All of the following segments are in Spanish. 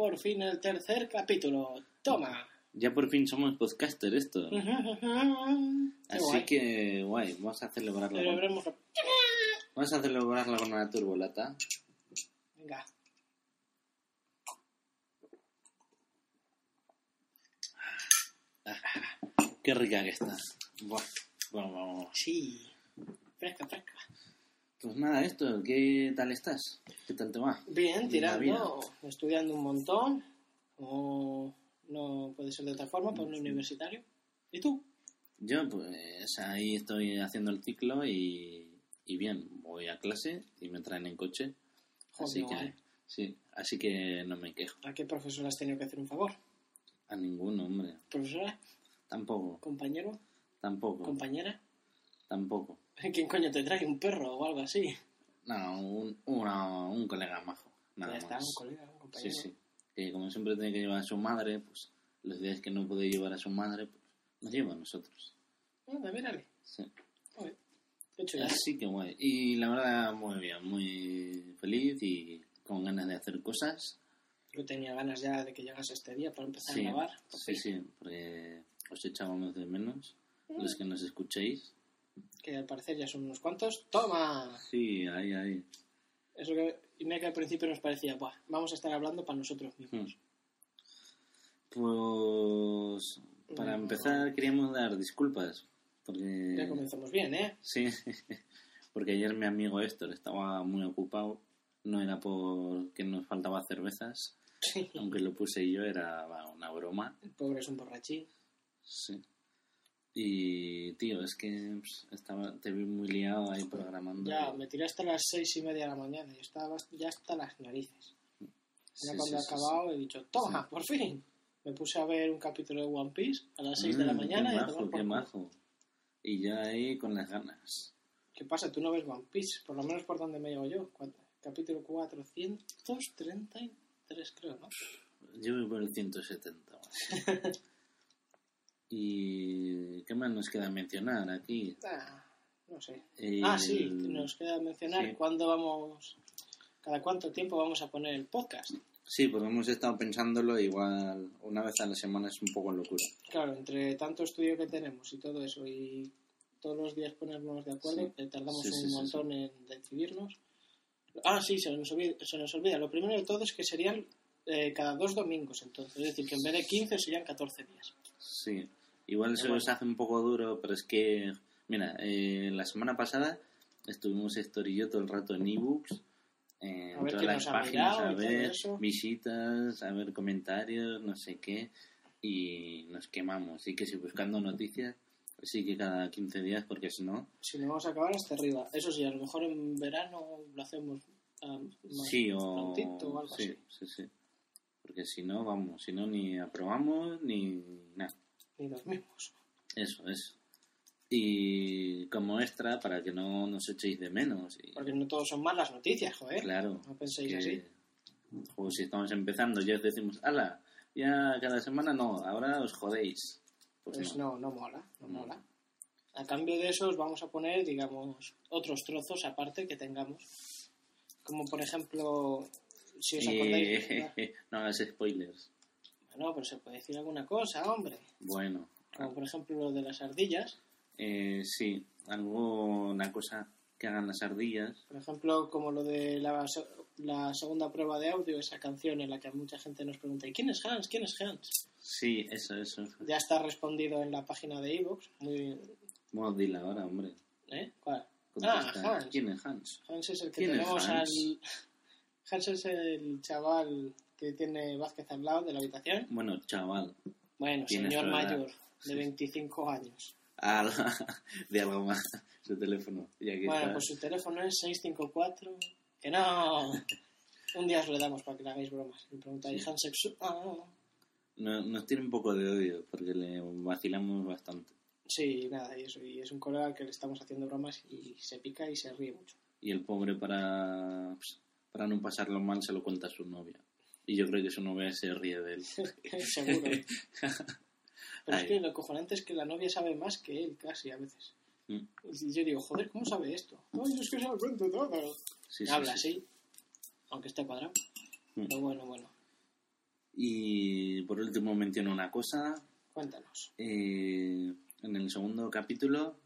Por fin el tercer capítulo. Toma. Ya por fin somos podcaster esto. Así guay. que, guay, vamos a celebrarlo. con- Celebremos. Vamos a celebrarla con una turbolata. Venga. Qué rica que está. Vamos, vamos. Sí. Fresca, fresca. Pues nada, esto, ¿qué tal estás? ¿Qué tal te va? Bien, tirando. Estudiando un montón. Como no puede ser de otra forma para un universitario. ¿Y tú? Yo, pues, ahí estoy haciendo el ciclo y, y bien, voy a clase y me traen en coche. Joder, Así que, guay. sí, así que no me quejo. ¿A qué profesor has tenido que hacer un favor? A ninguno, hombre. ¿Profesora? Tampoco, ¿Compañero? tampoco, ¿Compañera? tampoco. ¿Quién coño te trae? ¿Un perro o algo así? No, un, una- un colega majo. Nada ya está, más. un colega, un Sí, compañero. sí. Que como siempre tiene que llevar a su madre, pues los días que no puede llevar a su madre, pues nos lleva a nosotros. Anda, mírale. Sí. Joder. Qué chulo. Así que guay. Y la verdad, muy bien, muy feliz y con ganas de hacer cosas. Yo tenía ganas ya de que llegase este día para empezar Sí, a grabar. sí, sí, porque os echábamos de menos, Mm. los que nos escuchéis. Que al parecer ya son unos cuantos. ¡Toma! Sí, ahí, ahí. Eso que, y mira que al principio nos parecía, Buah, vamos a estar hablando para nosotros mismos. Pues para empezar queríamos dar disculpas. Porque... Ya comenzamos bien, ¿eh? Sí, porque ayer mi amigo Héctor estaba muy ocupado. No era porque nos faltaba cervezas, Sí. aunque lo puse yo, era una broma. El pobre es un borrachín. Sí. Y, tío, es que pues, estaba, te vi muy liado ahí programando. Ya, me tiré hasta las seis y media de la mañana y estaba ya hasta las narices. Ya sí, cuando he sí, sí. acabado he dicho, toma, por fin. Me puse a ver un capítulo de One Piece a las seis de la Mm, mañana Qué y majo, qué majo. Y ya ahí con las ganas. ¿Qué pasa? Tú no ves One Piece, por lo menos por donde me llevo yo. Capítulo 433, creo, ¿no? Yo voy por el 170. ¿Y qué más nos queda mencionar aquí? Ah, no sé. El- Ah, sí, nos queda mencionar Sí. cuándo vamos, cada cuánto tiempo vamos a poner el podcast. Sí, porque hemos estado pensándolo igual una vez a la semana es un poco locura. Claro, entre tanto estudio que tenemos y todo eso y todos los días ponernos de acuerdo, Sí. que tardamos Sí, sí, un montón en decidirnos. Ah, sí, se nos, olvida, se nos olvida. Lo primero de todo es que serían eh, cada dos domingos, entonces. Es decir, que en vez de 15 serían 14 días. Sí, igual se nos hace un poco duro, pero es que, mira, eh, la semana pasada estuvimos Héctor y yo todo el rato en ebooks, eh, en todas las páginas, a ver visitas, a ver comentarios, no sé qué, y nos quemamos. Así que si buscando noticias, sí que cada 15 días, porque si no, Si no vamos a acabar hasta arriba. Eso sí, a lo mejor en verano lo hacemos ah, más sí o... prontito o algo sí, así. sí, sí. Porque si no, vamos, si no ni aprobamos ni nada. Ni dormimos. Eso, eso. Y como extra, para que no nos echéis de menos. Y, Porque no todos son malas noticias, joder. claro. No penséis que, así. joder, si estamos empezando, ya os decimos, ala, ya cada semana no, ahora os jodéis. Pues, Pues no. no, no mola, no No. mola. A cambio de eso os vamos a poner, digamos, otros trozos aparte que tengamos. Como por ejemplo, si os acordáis... Eh, no hagas spoilers. Bueno, pero se puede decir alguna cosa, hombre. Bueno, Como por ejemplo lo de las ardillas. eh, sí, alguna cosa que hagan las ardillas. Por ejemplo, como lo de la, se- la segunda prueba de audio, esa canción en la que mucha gente nos pregunta ¿y quién es Hans? ¿quién es Hans? Sí, eso, eso. Ya está respondido en la página de Evox. Muy, Bueno, dile ahora, hombre. ¿eh? ¿Cuál? Contesta. Ah, Hans. ¿Quién es Hans? Hans es el que ¿Quién es tenemos al... Hans es el chaval que tiene Vázquez al lado de la habitación. Bueno, chaval. Bueno, señor mayor, de Sí. 25 años. Ah, de algo más. Su teléfono. Ya que Bueno, está- pues su teléfono es 654... ¡Que no! Un día os lo damos para que le hagáis bromas. Le preguntáis, Hans sexu... Ah, No- nos tiene un poco de odio porque le vacilamos bastante. Sí, nada, y eso. Y es un colega que le estamos haciendo bromas y se pica y se ríe mucho. Y el pobre para, para no pasarlo mal se lo cuenta a su novia. Y yo creo que su novia se ríe de él. Seguro. Pero es que lo cojonante es que la novia sabe más que él casi a veces. Mm. Y yo digo, joder, ¿cómo sabe esto? Ay, es que se lo cuento todo. Sí, sí, Habla sí. así, aunque esté cuadrado. Mm. Pero bueno, bueno, Y por último menciono una cosa. cuéntanos. Eh, en el segundo capítulo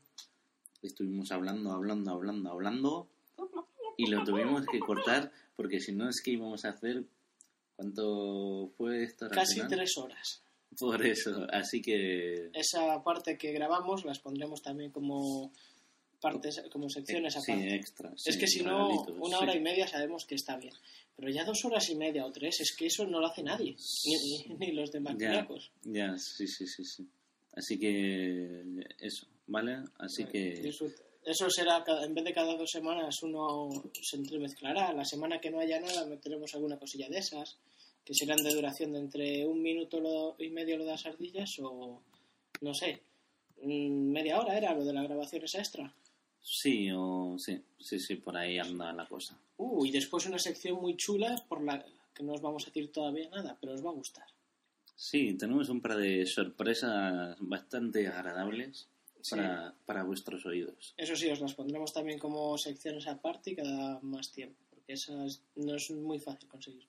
estuvimos hablando, hablando, hablando, hablando y lo tuvimos que cortar porque si no es que íbamos a hacer... ¿Cuánto fue esto? Casi tres horas. Por eso, así que... Esa parte que grabamos las pondremos también como partes, como secciones Eh, sí, aparte. extra. es sí, que si no, una sí. hora y media sabemos que está bien. Pero ya dos horas y media o tres, es que eso no lo hace nadie. Ni, ni- los de Ya, ya, sí, sí, sí, sí. Así que eso, ¿vale? Así que... Disfruta. Eso será, cada- en vez de cada dos semanas, uno se entremezclará. La semana que no haya nada, meteremos alguna cosilla de esas, que serán de duración de entre un minuto lo- y medio lo de las ardillas o, no sé, mm, media hora era lo de la grabación esa extra. Sí, o sí, sí, sí, por ahí anda la cosa. Uh, y después una sección muy chula por la que no os vamos a decir todavía nada, pero os va a gustar. Sí, tenemos un par de sorpresas bastante agradables para, para vuestros oídos. Eso sí, os las pondremos también como secciones aparte y cada más tiempo, porque esas no es muy fácil conseguirlo.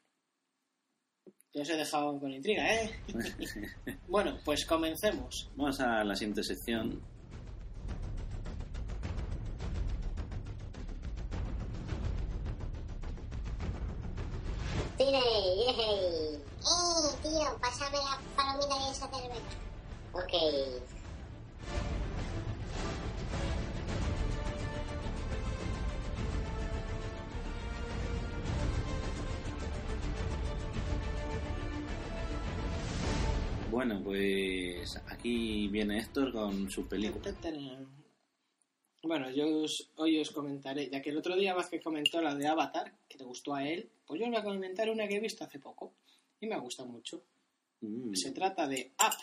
Yo os he dejado con intriga, ¿eh? bueno, pues comencemos. Vamos a la siguiente sección. Cine, yay. ¡Eh, tío! Pásame la palomita y esa cerveza. Ok. Bueno, pues aquí viene Héctor con su película. Bueno, yo os- hoy os comentaré, ya que el otro día Vázquez comentó la de Avatar, que le gustó a él, pues yo os voy a comentar una que he visto hace poco y me ha gustado mucho. Mm, Se trata de Up,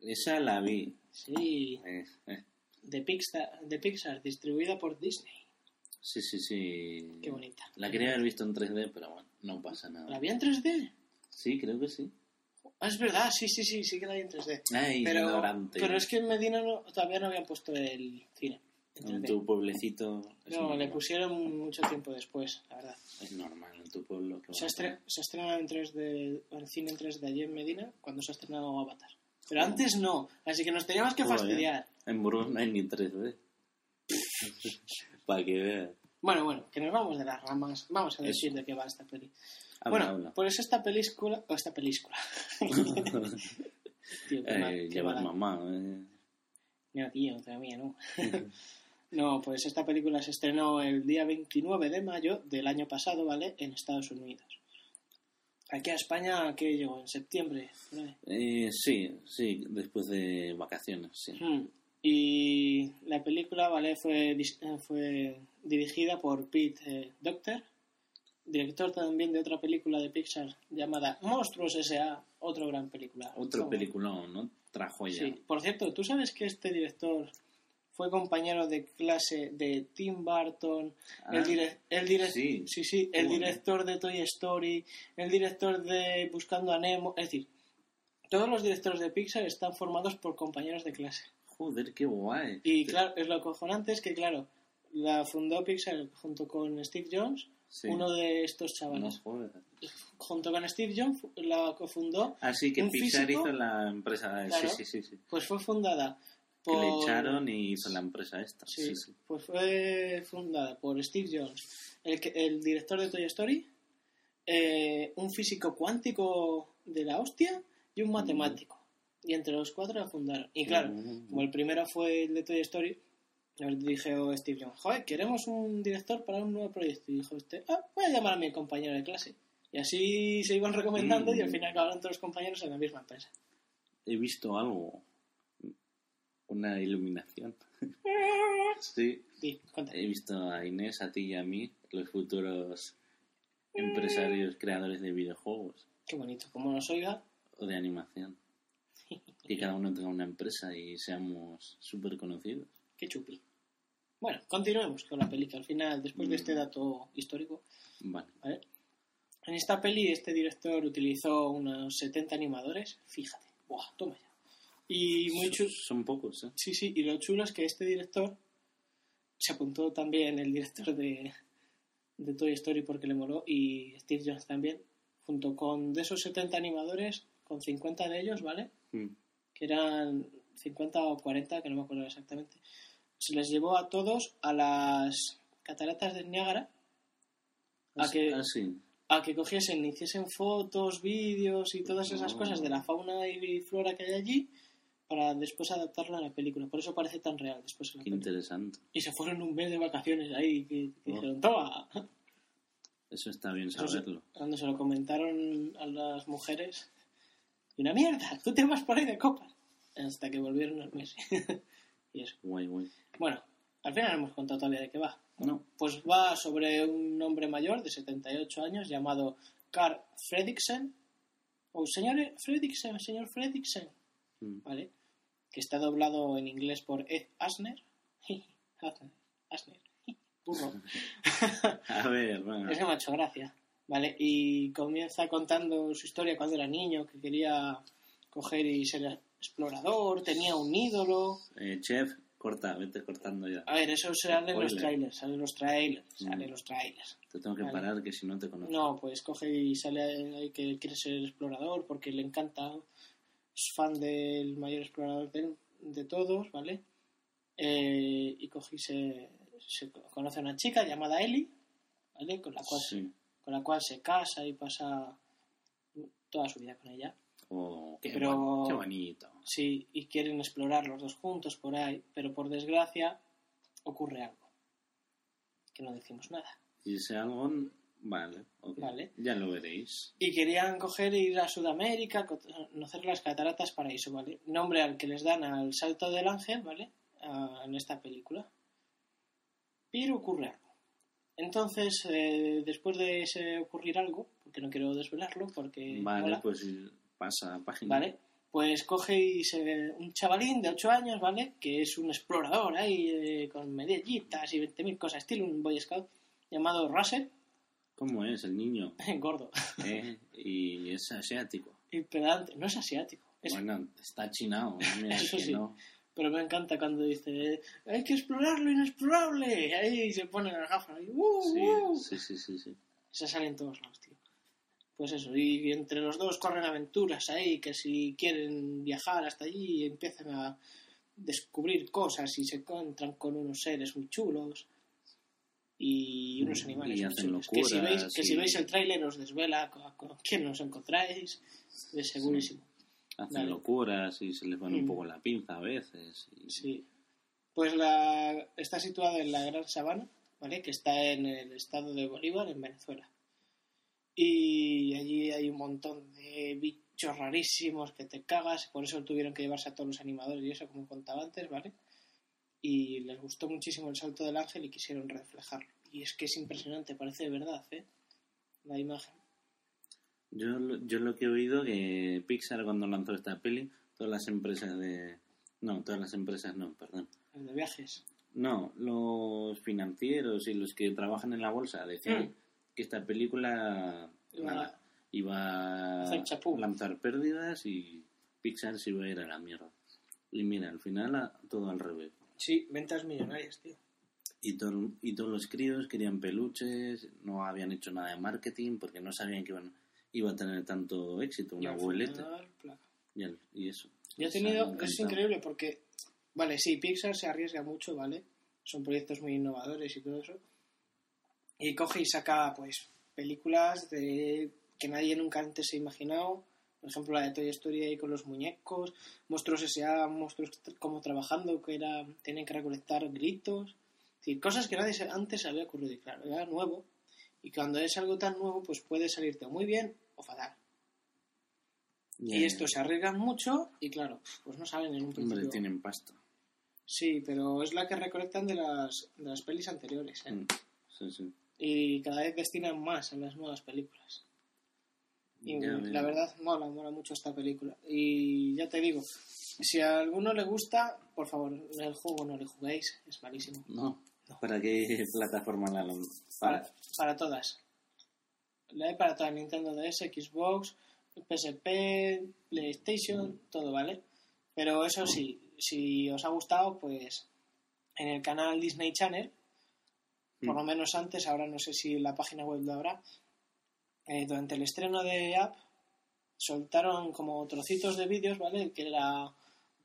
esa la vi. Sí, Eh, eh, de Pixar, de Pixar, distribuida por Disney. sí, sí, sí. Qué bonita. La quería haber visto en 3D, pero bueno, no pasa nada. ¿La vi en 3D? Sí, creo que sí. Ah, es verdad, sí, sí, sí, sí que la vi en 3D. Ay, Pero, es que en Medina no- todavía no habían puesto el cine. en En 3D. tu pueblecito No, le pusieron mucho tiempo después, la verdad. es normal, en tu pueblo. Se, estre- se estrena en 3D, en cine en 3D allí en Medina cuando se ha estrenado Avatar. Pero antes no, así que nos teníamos que Joder. fastidiar. En Burgos no hay ni 3D. Para que veas. Bueno, bueno, que nos vamos de las ramas. Vamos a decir Eso. de qué va esta peli. Habla, bueno, habla. pues esta película... O esta película. tío, qué mal, eh, qué llevar mala. mamá. eh. No, tío, mía, no. no, pues esta película se estrenó el día 29 de mayo del año pasado, ¿vale? En Estados Unidos. Aquí a España, ¿qué llegó? ¿En septiembre? Eh, sí, sí, después de vacaciones, sí. Hmm. Y la película, ¿vale? Fue, eh, fue dirigida por Pete eh, Docter, director también de otra película de Pixar llamada Monstruos S.A., otra gran película. Otro Como- peliculón, ¿no? Trajo ya. Sí. Por cierto, ¿tú sabes que este director fue compañero de clase de Tim Burton, Ah, el, dire- el dire- sí. sí, sí, el director de Toy Story, el director de Buscando a Nemo, es decir, todos los directores de Pixar están formados por compañeros de clase. Joder, qué guay. Y claro, es lo acojonante es que, claro, la fundó Pixar junto con Steve Jobs, Sí. uno de estos No chavales. jodas. Junto con Steve fu- la cofundó, Así que ¿Un Pixar físico? hizo la empresa. Claro. Sí, sí, sí, sí. pues fue fundada Que le por- echaron y hizo la empresa esta. Sí, Sí, sí. pues fue fundada por Steve Jones, el, que- el director de Toy Story, eh, un físico cuántico de la hostia y un matemático. Y entre los cuatro la fundaron. Y claro, Mm. como el primero fue el de Toy Story, nos dijo Steve Jones, joder, queremos un director para un nuevo proyecto. Y dijo este, ah, voy a llamar a mi compañero de clase. Y así se iban recomendando Mm. y al final acabaron todos los compañeros en la misma empresa. He visto algo. Una iluminación. sí. He visto a Inés, a ti y a mí, los futuros empresarios creadores de videojuegos Qué bonito. Como nos oiga, o de animación. Que cada uno tenga una empresa y seamos súper conocidos. Qué chupi. Bueno, continuemos con la película. Al final, después de este dato histórico, Vale. ¿vale? En esta peli, este director utilizó unos 70 animadores. Fíjate. Buah, toma ya. Y muy chulo. Son pocos, ¿eh? Sí, sí. Y lo chulo es que este director se apuntó también el director de, de Toy Story porque le moló y Steve Jones también. Junto con de esos 70 animadores, con 50 de ellos, ¿vale? Mm. que eran 50 o 40, que no me acuerdo exactamente, se les llevó a todos a las cataratas del Niágara a que, Ah, sí. a que cogiesen, hiciesen fotos, vídeos y todas esas Oh. cosas de la fauna y flora que hay allí para después adaptarlo a la película. Por eso parece tan real después en la Qué película. interesante. Y se fueron un mes de vacaciones ahí que, que Oh. dijeron, toma. Eso está bien Eso se- saberlo. cuando se lo comentaron a las mujeres, y una mierda, tú te vas por ahí de copas. Hasta que volvieron al mes. y eso. Guay, guay. Bueno, al final no hemos contado todavía de qué va. No. Pues va sobre un hombre mayor de 78 años llamado Carl Fredriksen, o señor Fredriksen, señor Fredriksen, Mm. ¿vale? Que está doblado en inglés por Ed Asner. Asner, burro. A ver, bueno. Es que me ha hecho gracia, ¿vale? Y comienza contando su historia cuando era niño, que quería coger y ser explorador, tenía un ídolo. Eh, chef, corta, vete cortando ya. A ver, eso sale en los trailers, sale en los trailers, sale Mm. en los trailers. Te tengo que Vale. parar que si no te conozco. No, pues coge y sale ahí que quiere ser explorador porque le encanta, es fan del mayor explorador de, de todos, ¿vale? Eh, y coge y se, se conoce a una chica llamada Ellie, ¿vale? Con la cual Sí. con la cual se casa y pasa toda su vida con ella. Oh, qué, Pero- qué bonito. Sí, y quieren explorar los dos juntos por ahí, pero por desgracia ocurre algo. Que no decimos nada. Y ese algo, vale. Vale. Ya lo veréis. Y querían coger e ir a Sudamérica, co- conocer las cataratas paraíso, ¿vale? Nombre al que les dan al salto del ángel, ¿vale? Ah, en esta película. Pero ocurre algo. Entonces, eh, después de ese ocurrir algo, porque no quiero desvelarlo, porque Vale, mola, pues pasa página. ¿vale? Pues coge y se ve un chavalín de 8 años, ¿vale? Que es un explorador ahí eh, con medallitas y 20.000 cosas, estilo un Boy Scout, llamado Russell, ¿Cómo es el niño? gordo ¿Eh? Y es asiático. y pedante. No es asiático, es Bueno, está chinado. Eso sí. no. Pero me encanta cuando dice, hay que explorar lo inexplorable. Ahí se pone las gafas. Y, ¡uh, uh! Sí, sí, sí, sí, sí. Se salen todos lados, tío. Pues eso, y entre los dos corren aventuras ahí, que si quieren viajar hasta allí empiezan a descubrir cosas y se encuentran con unos seres muy chulos y unos animales y hacen. Que si veis, que si veis el tráiler os desvela con, con quién os encontráis, es segurísimo. Hacen locuras y se les pone un Mm. poco la pinza a veces. y- Sí. Pues la, está situada en la Gran Sabana, ¿vale? Que está en el estado de Bolívar, en Venezuela. Y allí hay un montón de bichos rarísimos que te cagas, por eso tuvieron que llevarse a todos los animadores y eso, como contaba antes, ¿vale? Y les gustó muchísimo el salto del ángel y quisieron reflejarlo. Y es que es impresionante, parece de verdad, ¿eh? La imagen. Yo, lo- yo lo que he oído que Pixar cuando lanzó esta peli, todas las empresas de... No, todas las empresas no, perdón. El de viajes. No, los financieros y los que trabajan en la bolsa decían Mm. que esta película Iba- nada, iba a lanzar pérdidas y Pixar se iba a ir a la mierda. Y mira, al final a- todo al revés. Sí, ventas millonarias, tío. Y, todo- y todos los críos querían peluches, no habían hecho nada de marketing porque no sabían que iban, iba a tener tanto éxito, una. Y, al- y eso. Y ha Les ha tenido, es increíble porque Vale, sí, Pixar se arriesga mucho, ¿vale? Son proyectos muy innovadores y todo eso. Y coge y saca, pues, películas de que nadie nunca antes se ha imaginado. Por ejemplo, la de Toy Story ahí con los muñecos, monstruos S.A., monstruos tr- como trabajando, que era, tienen que recolectar gritos. Es decir, cosas que nadie antes se había ocurrido. Y claro, era nuevo. Y cuando es algo tan nuevo, pues puede salirte muy bien o fatal. Y ya. estos se arriesgan mucho y claro, pues no saben en un principio. Hombre, tienen pasta. Sí, pero es la que recolectan de las, de las pelis anteriores. ¿eh? Mm, Sí, sí. Y cada vez destinan más a las nuevas películas. Y Ya la verdad, mola, mola mucho esta película. Y ya te digo, si a alguno le gusta, por favor, el juego no le juguéis, es malísimo. No. ¿Para qué plataforma la Para, para todas. La hay para todas, Nintendo DS, Xbox, PSP, PlayStation, todo, ¿vale? Pero eso sí, si os ha gustado, pues en el canal Disney Channel, por Mm. lo menos antes, ahora no sé si en la página web lo habrá, eh, durante el estreno de App soltaron como trocitos de vídeos, ¿vale? Que era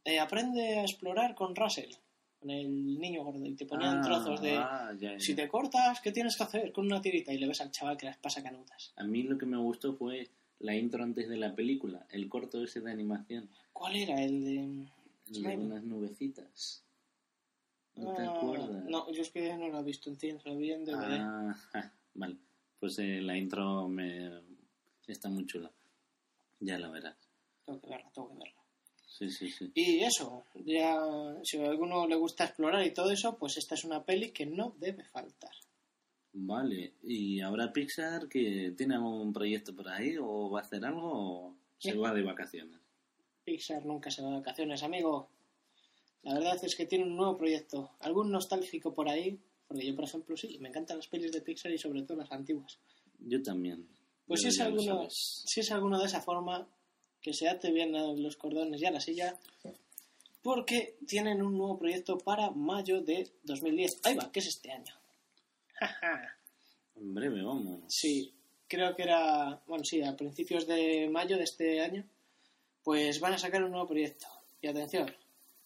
eh, aprende a explorar con Russell, con el niño gordo, y te ponían Ah, trozos de ah, ya, ya. si te cortas, ¿qué tienes que hacer con una tirita? Y le ves al chaval que las pasa canutas. A mí lo que me gustó fue la intro antes de la película, el corto ese de animación, ¿Cuál era? El de... el de unas nubecitas. ¿No te Ah, acuerdas? No, yo es que no lo he visto en cine, lo vi en DVD. Ah, vale. Pues eh, la intro me está muy chula. Ya la verás. Tengo que verla, tengo que verla. Sí, sí, sí. Y eso, ya si a alguno le gusta explorar y todo eso, pues esta es una peli que no debe faltar. Vale. ¿Y ahora Pixar que tiene algún proyecto por ahí o va a hacer algo o se va de vacaciones? Pixar nunca se va de vacaciones, amigo. La verdad es que tiene un nuevo proyecto. Algún nostálgico por ahí, porque yo, por ejemplo, sí, me encantan las pelis de Pixar y sobre todo las antiguas. Yo también. Pues si es, alguno, si es alguno de esa forma, que se ate bien a los cordones y a la silla, porque tienen un nuevo proyecto para mayo de 2010. Ahí va, que es este año. En breve, vamos. sí, creo que era, bueno, sí, a principios de mayo de este año, pues van a sacar un nuevo proyecto. Y atención,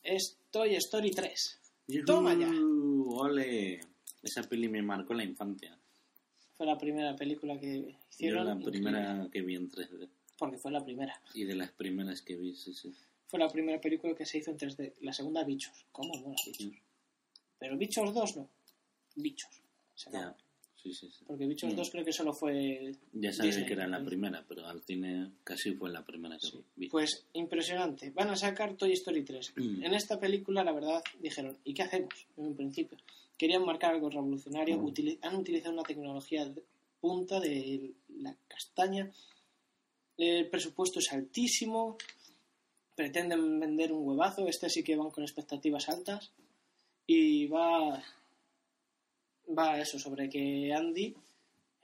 es Toy Story 3. Toma ya. ¡Ole! Esa peli me marcó la infancia. Fue la primera película que Yo hicieron. la increíble, primera que vi en 3D. Porque fue la primera. Y de las primeras que vi, sí, sí. Fue la primera película que se hizo en 3D. La segunda, Bichos. ¿Cómo mola Bichos? Pero Bichos 2 no. Bichos. se llama. Sí, sí, sí. Porque Bichos Mm. 2 creo que solo fue... Ya sabes Disney, que era la primera, pero al cine casi fue la primera que vi. Pues impresionante. Van a sacar Toy Story 3. Mm. En esta película, la verdad, dijeron, ¿y qué hacemos? En un principio. Querían marcar algo revolucionario. Mm. han utilizado una tecnología de punta de la castaña. El presupuesto es altísimo. Pretenden vender un huevazo. Este sí que van con expectativas altas. Y va... Va eso, sobre que Andy,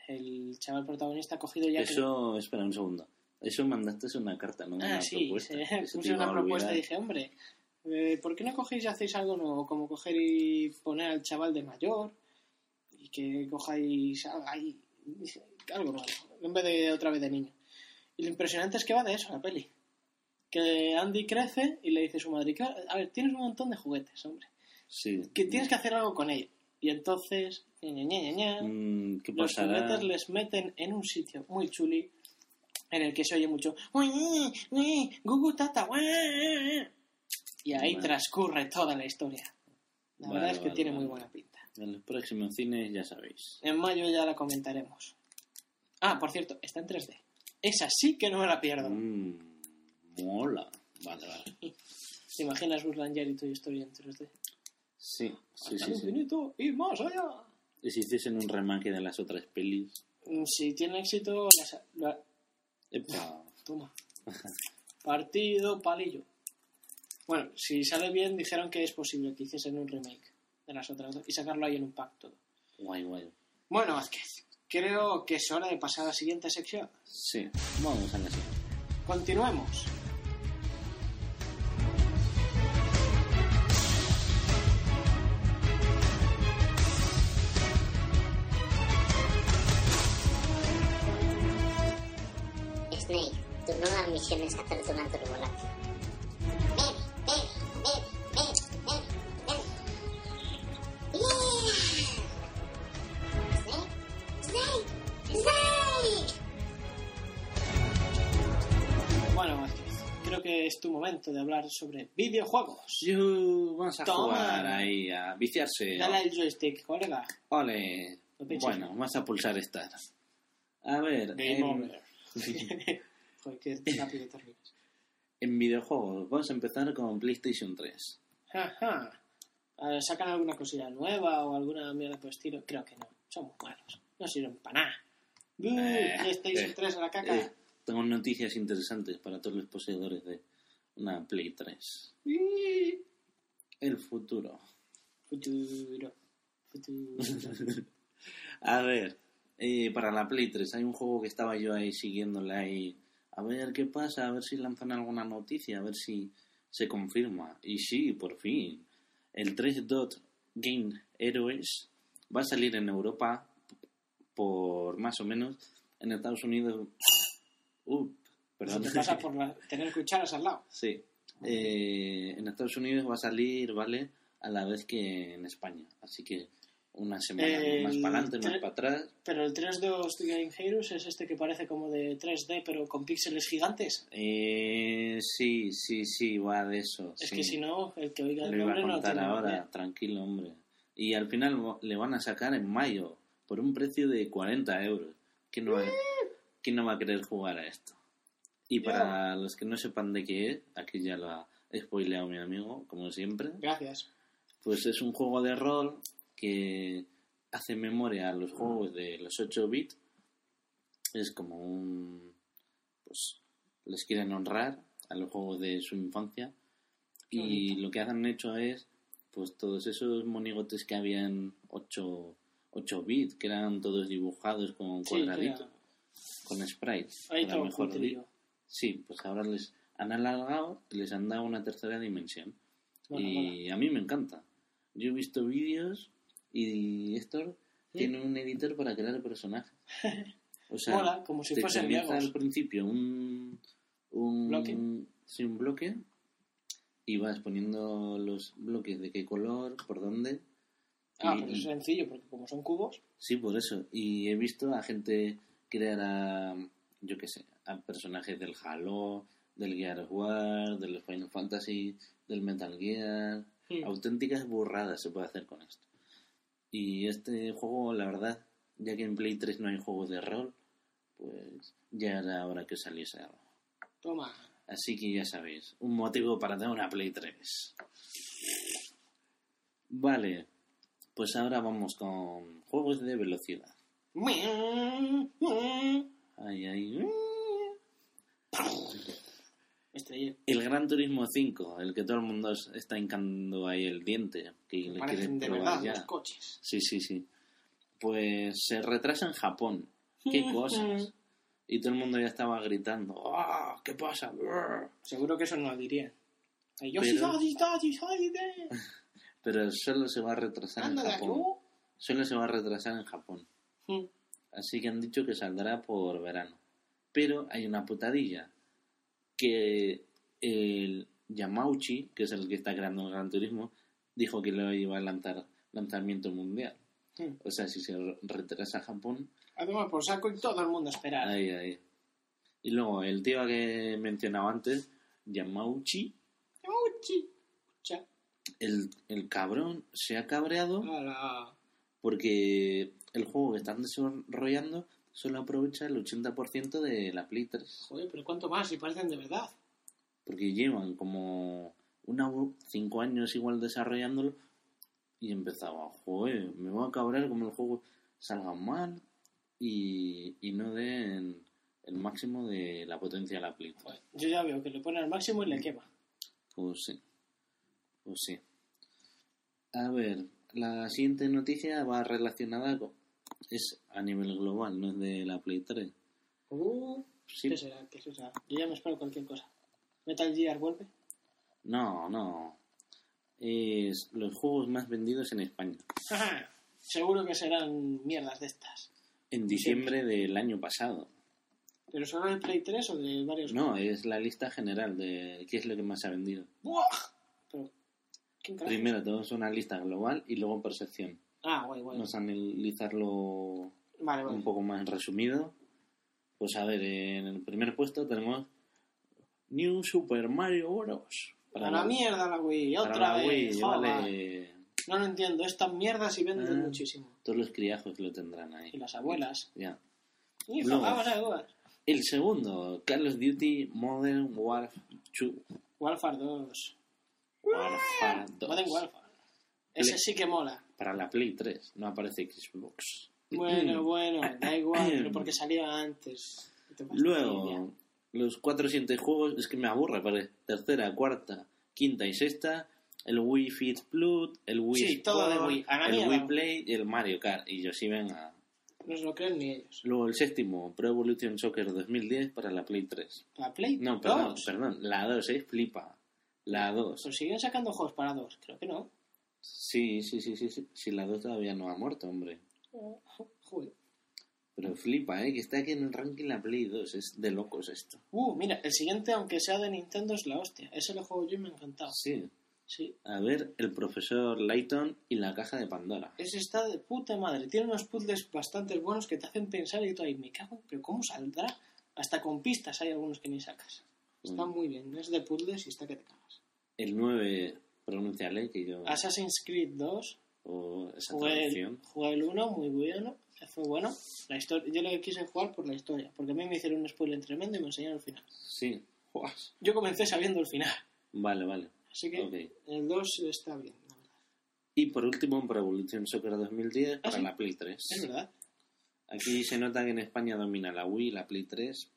el chaval protagonista, ha cogido ya... que- Eso, espera un segundo. Eso mandaste una carta, no Ah, una sí, propuesta. puse una propuesta y dije, hombre, eh, ¿por qué no cogéis y hacéis algo nuevo? Como coger y poner al chaval de mayor y que cojáis algo ahí, algo nuevo, en vez de otra vez de niño. Y lo impresionante es que va de eso, la peli. Que Andy crece y le dice a su madre, que, a ver, tienes un montón de juguetes, hombre, Sí. que tienes que hacer algo con ellos. Y entonces, ña, ña, ña, Mm, ¿Qué los juguetes les meten en un sitio muy chuli en el que se oye mucho "Uy, uy, gugu tata uy". Y ahí transcurre toda la historia la Vale, verdad es que vale, tiene vale. muy buena pinta En los próximos cines ya sabéis. en mayo ya la comentaremos ah por cierto está en 3D esa sí que no me la pierdo Mm, mola. Vale, vale. ¿te imaginas Lightyear y Toy Story en 3D? Sí, sí, Hasta sí. el sí. infinito y más allá Y si hiciesen un remake de las otras pelis. Mm, si tiene éxito las- la-. Toma. Partido palillo. Bueno, si sale bien, dijeron que es posible que hiciesen un remake de las otras dos y sacarlo ahí en un pack todo. Guay, guay. Bueno, Vázquez, creo que es hora de pasar a la siguiente sección. Sí, vamos a la siguiente. Continuemos. Snake, tu nueva misión es hacerte una turbolancia. Es tu momento de hablar sobre videojuegos. Vamos a Toma. jugar ahí, a viciarse. Dale al joystick, colega. Ole. Bueno, vas a pulsar Start. A ver, Game en, over. Joder, qué rápido te ríes. en videojuegos, vamos a empezar con PlayStation 3. Ajá. Ver, ¿Sacan alguna cosilla nueva o alguna mierda por estilo? Creo que no. Son muy malos. No sirven para nada. Eh, PlayStation eh, 3 a la caca. Eh, tengo noticias interesantes para todos los poseedores de una Play 3. Ih, El futuro. Futuro. Futuro. A ver, eh, para la Play 3 hay un juego que estaba yo ahí siguiéndole ahí. A ver qué pasa, a ver si lanzan alguna noticia, a ver si se confirma. Y sí, por fin. El 3 Dot Game Heroes va a salir en Europa por más o menos en Estados Unidos. Uh, perdón. Te pasa por la- tener cucharas al lado. Sí. Eh, en Estados Unidos va a salir, ¿vale? A la vez que en España. Así que una semana El más para adelante, más para atrás. Pero el 3D Game Heroes es este que parece como de 3D, pero con píxeles gigantes. Eh, sí, sí, sí, va de eso. Es sí. que si no, el que oiga el Lo iba a nombre no contar tiene ahora, idea. tranquilo, hombre. Y al final le van a sacar en mayo por un precio de 40 euros. ¿Quién no va, quién no va a querer jugar a esto? Y para los que no sepan de qué es, aquí ya lo ha spoileado mi amigo, como siempre. Gracias. Pues es un juego de rol que hace memoria a los juegos de los 8 bits. Es como un. Pues les quieren honrar a los juegos de su infancia. Qué Y bonito. lo que han hecho es, pues todos esos monigotes que habían 8, 8 bits, que eran todos dibujados con Sí, cuadraditos, era- con sprites. ahí para mejor Sí, pues ahora les han alargado y les han dado una tercera dimensión. Y a mí me encanta. Yo he visto vídeos y Héctor tiene un editor para crear personajes. O sea, Mola, como si te fuesen comienza al principio un, un ¿Bloque? sí, un bloque y vas poniendo los bloques de qué color, por dónde. Ah, y- pero es sencillo, porque como son cubos, Sí, por eso. Y he visto a gente crear a, yo qué sé, a personajes del Halo, del Gear of War, del Final Fantasy, del Metal Gear. Auténticas burradas se puede hacer con esto. Y este juego, la verdad, ya que en Play 3 no hay juegos de rol, pues ya era hora que saliese algo. toma. Así que ya sabéis, un motivo para tener una Play 3. Vale, pues ahora vamos con juegos de velocidad. Ay, ay. El Gran Turismo 5, el que todo el mundo es- está hincando ahí el diente, que le Parecen de verdad ya. los coches. Sí, sí, sí. Pues se retrasa en Japón. ¿Qué cosas? Y todo el mundo ya estaba gritando, ¡Ah! ¿Qué pasa? Brr". Seguro que eso no lo yo Pero-. Pero solo se va a retrasar en Anda. Japón. Solo se va a retrasar en Japón. Mm. Así que han dicho que saldrá por verano. Pero hay una putadilla. Que el Yamauchi, que es el que está creando el Gran Turismo, dijo que lo iba a lanzar lanzamiento mundial. O sea, si se re- retrasa Japón, A tomar por saco y todo el mundo esperar. ahí, ahí. Y luego el tío que he mencionado antes, Yamauchi, Uchi. Cha. el, el cabrón se ha cabreado porque el juego que están desarrollando solo aprovecha el 80% de la Play 3. Joder, pero ¿cuánto más? Si parecen de verdad. Porque llevan como una cinco años igual desarrollándolo y empezaba, joder, me voy a cabrear como el juego salga mal y, y no den el máximo de la potencia de la Play 3. Joder, yo ya veo que le pone al máximo y le quema. Pues sí. Pues sí. A ver, la siguiente noticia va relacionada con... Es a nivel global, no es de la Play 3. Uh, Sí. ¿Qué será? ¿Qué será? Yo ya me espero cualquier cosa. Metal Gear vuelve. No, no. Es los juegos más vendidos en España. Seguro que serán mierdas de estas. En diciembre del año pasado. ¿Pero solo de Play 3 o de varios? No, es la lista general de qué es lo que más se ha vendido. ¡Buah! Pero, ¿quién? Primero tenemos una lista global y luego por sección. Ah, guay, guay. Vamos a analizarlo Vale, vale. un poco más resumido. Pues a ver, en el primer puesto tenemos New Super Mario Bros. Para la mierda la Wii, para otra la vez. Wii, joder. vale. No lo entiendo, estas mierdas y venden Ah. muchísimo. Todos los criajos lo tendrán ahí. Y las abuelas. Ya. Y Luego. vamos a. El segundo, Call of Duty Modern Warfare 2. Warfare 2. Warfare 2. Modern Warfare. Ese sí que mola. Para la Play 3, no aparece Xbox. Bueno, bueno, da igual, pero porque salía antes. Luego, los cuatro siguientes juegos, es que me aburre, parece. Tercera, cuarta, quinta y sexta. El Wii Fit Plus, el Wii Sí, todo de Sport, Wii. El mierda. Wii Play y el Mario Kart. Y yo sí, venga. No se lo creen ni ellos. Luego el séptimo, Pro Evolution Soccer 2010 para la Play 3. La Play No, perdón, 2. perdón. La 2, ¿eh? Flipa. La 2. Pues siguen sacando juegos para 2. Creo que no. Sí, sí, sí, sí, sí. Si la 2 todavía no ha muerto, hombre. Joder. Pero flipa, ¿eh? Que está aquí en el ranking la Play 2. Es de locos esto. Uh, mira, el siguiente, aunque sea de Nintendo, es la hostia. Ese lo juego yo y me ha encantado. Sí. Sí. A ver, el profesor Layton y la caja de Pandora. Ese está de puta madre. Tiene unos puzzles bastante buenos que te hacen pensar y tú ahí, me cago, pero ¿cómo saldrá? Hasta con pistas hay algunos que ni sacas. Está Mm. muy bien. Es de puzzles y está que te cagas. El 9, pronúnciale, que yo... Assassin's Creed 2. O esa Jugué el, jugué el 1, muy bueno. Fue bueno. La historia, yo lo quise jugar por la historia. Porque a mí me hicieron un spoiler tremendo y me enseñaron el final. Sí. Juas. Yo comencé sabiendo el final. Vale, vale. Así que el 2 está bien, la verdad. Y por último, Pro Evolution Soccer 2010 para sí? la Play 3. Es verdad. Aquí se nota que en España domina la Wii, la Play 3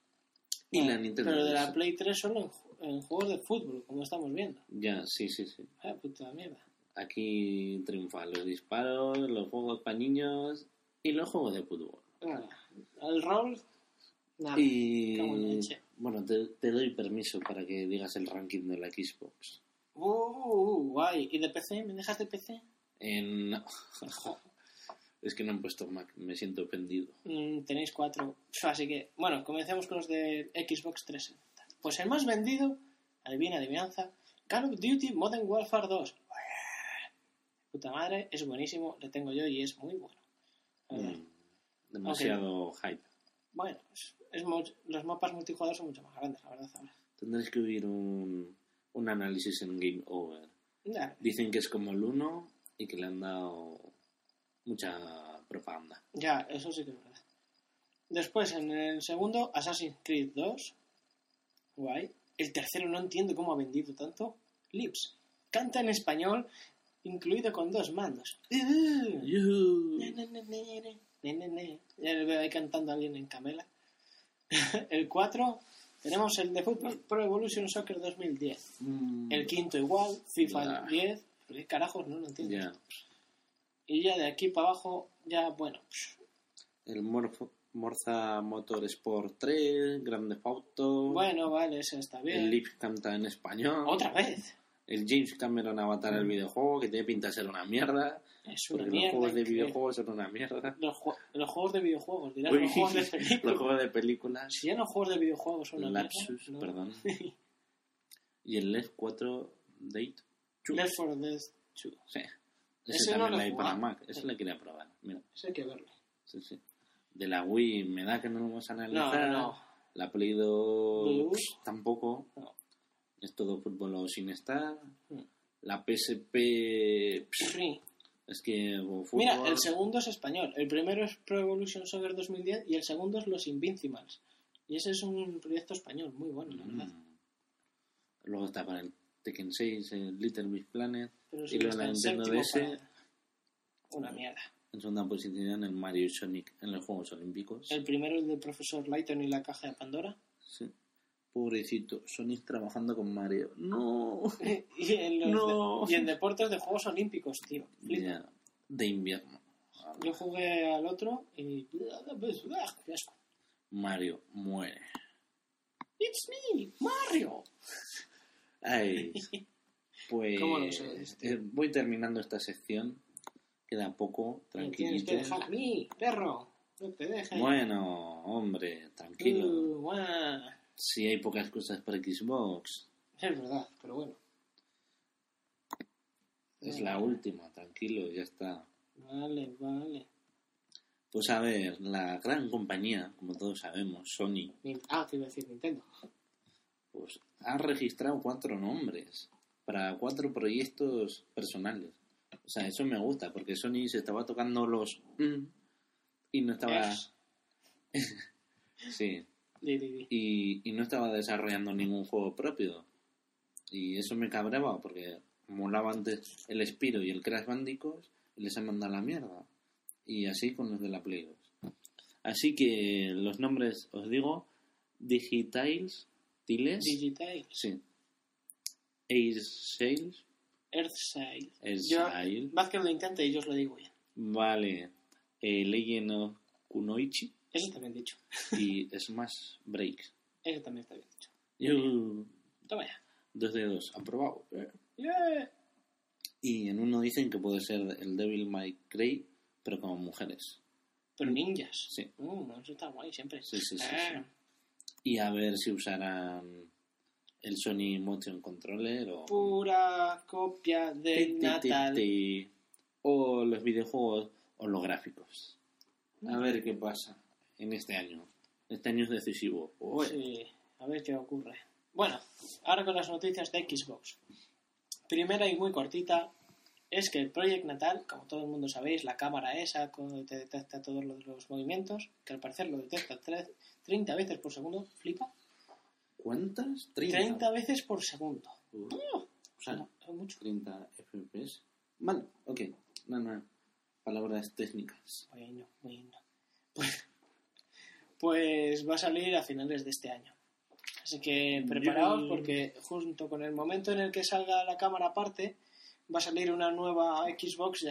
y Bueno, la Nintendo Pero de la Play 3 solo en, en juegos de fútbol, como estamos viendo. Ya, sí, sí, sí. Ah, puta mierda. Aquí triunfan los disparos, los juegos para niños y los juegos de fútbol. Nada. El rol, nada. Y bueno, te, te doy permiso para que digas el ranking de la Xbox. Uh, uh, uh, guay. ¿Y de PC? ¿Me dejas de PC? En... es que no han puesto Mac, me siento ofendido. Mm, tenéis cuatro. Así que, bueno, comencemos con los de Xbox 360. Pues el más vendido, adivina, adivinanza, Call of Duty Modern Warfare 2. Puta madre, es buenísimo, le tengo yo y es muy bueno. Mm, demasiado hype. Bueno, es, es mu- los mapas multijugador son mucho más grandes, la verdad. ahora. Tendréis que oír un, un análisis en Game Over. Ya, Dicen que es como el 1 y que le han dado mucha propaganda. ya, eso sí que es verdad. Después, en el segundo, Assassin's Creed 2. Guay. El tercero no entiendo cómo ha vendido tanto. Lips. Canta en español, incluido con dos ne, ne. Ya le veo ahí cantando a alguien en Camela. el 4, tenemos el de fútbol Pro Evolution Soccer 2010. Mm, El quinto igual, FIFA Ya. 10. ¿Por qué carajos? No lo entiendo. Y ya de aquí para abajo, ya bueno. El Morfo- Morza Motorsport 3, Grande Auto. Bueno, vale, ese está bien. El Leaf canta en español. Otra vez. El James Cameron Avatar el videojuego, que tiene pinta de ser una mierda. Es una Porque mierda. los juegos de videojuegos son una mierda. Los, los juegos de videojuegos, dirás, Uy, los juegos de los películas. juegos de películas. Si ya los juegos de videojuegos son una Lapsus, mierda. ¿no? perdón. Y el Left 4 Date. Two. Left 4 Dead 2. Sí. Ese, Ese no también lo lo hay para. Mac. Ese lo quería probar. Mira, Eso hay que verlo. sí, sí. De la Wii me da que no lo vamos a No, analizar. no. La Play 2 Wii U. tampoco. No. Es todo fútbol o sin estar. Mm. La PSP pff, Sí. es que o fútbol, Mira, el segundo es español. El primero es Pro Evolution Soccer 2010 y el segundo es Los Invincimals. Y ese es un proyecto español muy bueno, la verdad. Mm. Luego está para el Tekken 6, el Little Big Planet. Pero y sí luego la en Nintendo DS. para- Una mierda. En segunda posición el Mario y Sonic en los Juegos Olímpicos. El primero es del profesor Lighton y la caja de Pandora. Sí. Pobrecito, Sonic trabajando con Mario. No. y, en No. de- y en deportes de Juegos Olímpicos, tío. Ya, De invierno. Yo jugué al otro y... Mario muere. It's me, Mario. Ay. Pues ¿Cómo lo sabes, tío? eh, voy terminando esta sección. Queda poco, Me Tienes tranquilito. que dejar a mí, perro. No te dejes. Bueno, hombre, tranquilo. Uh, guau. Si hay pocas cosas para Xbox, Es verdad, pero bueno. es la última, tranquilo, ya está. Vale, vale. Pues a ver, la gran compañía, como todos sabemos, Sony, Ah, te iba a decir Nintendo. pues ha registrado cuatro nombres para cuatro proyectos personales. O sea, eso me gusta, porque Sony se estaba tocando los mm, y no estaba... Es. sí, y, y no estaba desarrollando ningún juego propio. Y eso me cabreaba porque molaba antes el Spiro y el Crash Bandicoot y les han mandado a la mierda. Y así con los de la Play 2. Así que los nombres, os digo, Digitiles, Tiles, Digital. sí, Ace Sales, Earthside. Sale, Vázquez lo intenta y yo os lo digo bien. vale, eh, Legend of Kunoichi Eso también dicho. y Smash Break. Eso también está bien dicho. Yo, Toma ya. dos de dos, aprobado. Yeah. Y en uno dicen que puede ser el Devil May Cry, pero como mujeres. Pero ninjas. Sí. Uh, eso está guay siempre. Sí, sí, sí, Ah, Y a ver si usarán el Sony Motion Controller o... Pura copia de Natal. ti. O los videojuegos holográficos. A ver qué pasa en este año. Este año es decisivo. Sí, a ver qué ocurre. Bueno, ahora con las noticias de Xbox. Primera y muy cortita es que el Project Natal, como todo el mundo sabéis, la cámara esa que te detecta todos los, los movimientos, que al parecer lo detecta tre- 30 veces por segundo, flipa. ¿Cuántas? 30 veces por segundo. Uh, ¡Oh! o sea, No, mucho. 30 FPS. Vale, ok. No, no. Palabras técnicas. Bueno, bueno. Pues, pues va a salir a finales de este año. Así que preparaos Yo- porque junto con el momento en el que salga la cámara aparte, va a salir una nueva Xbox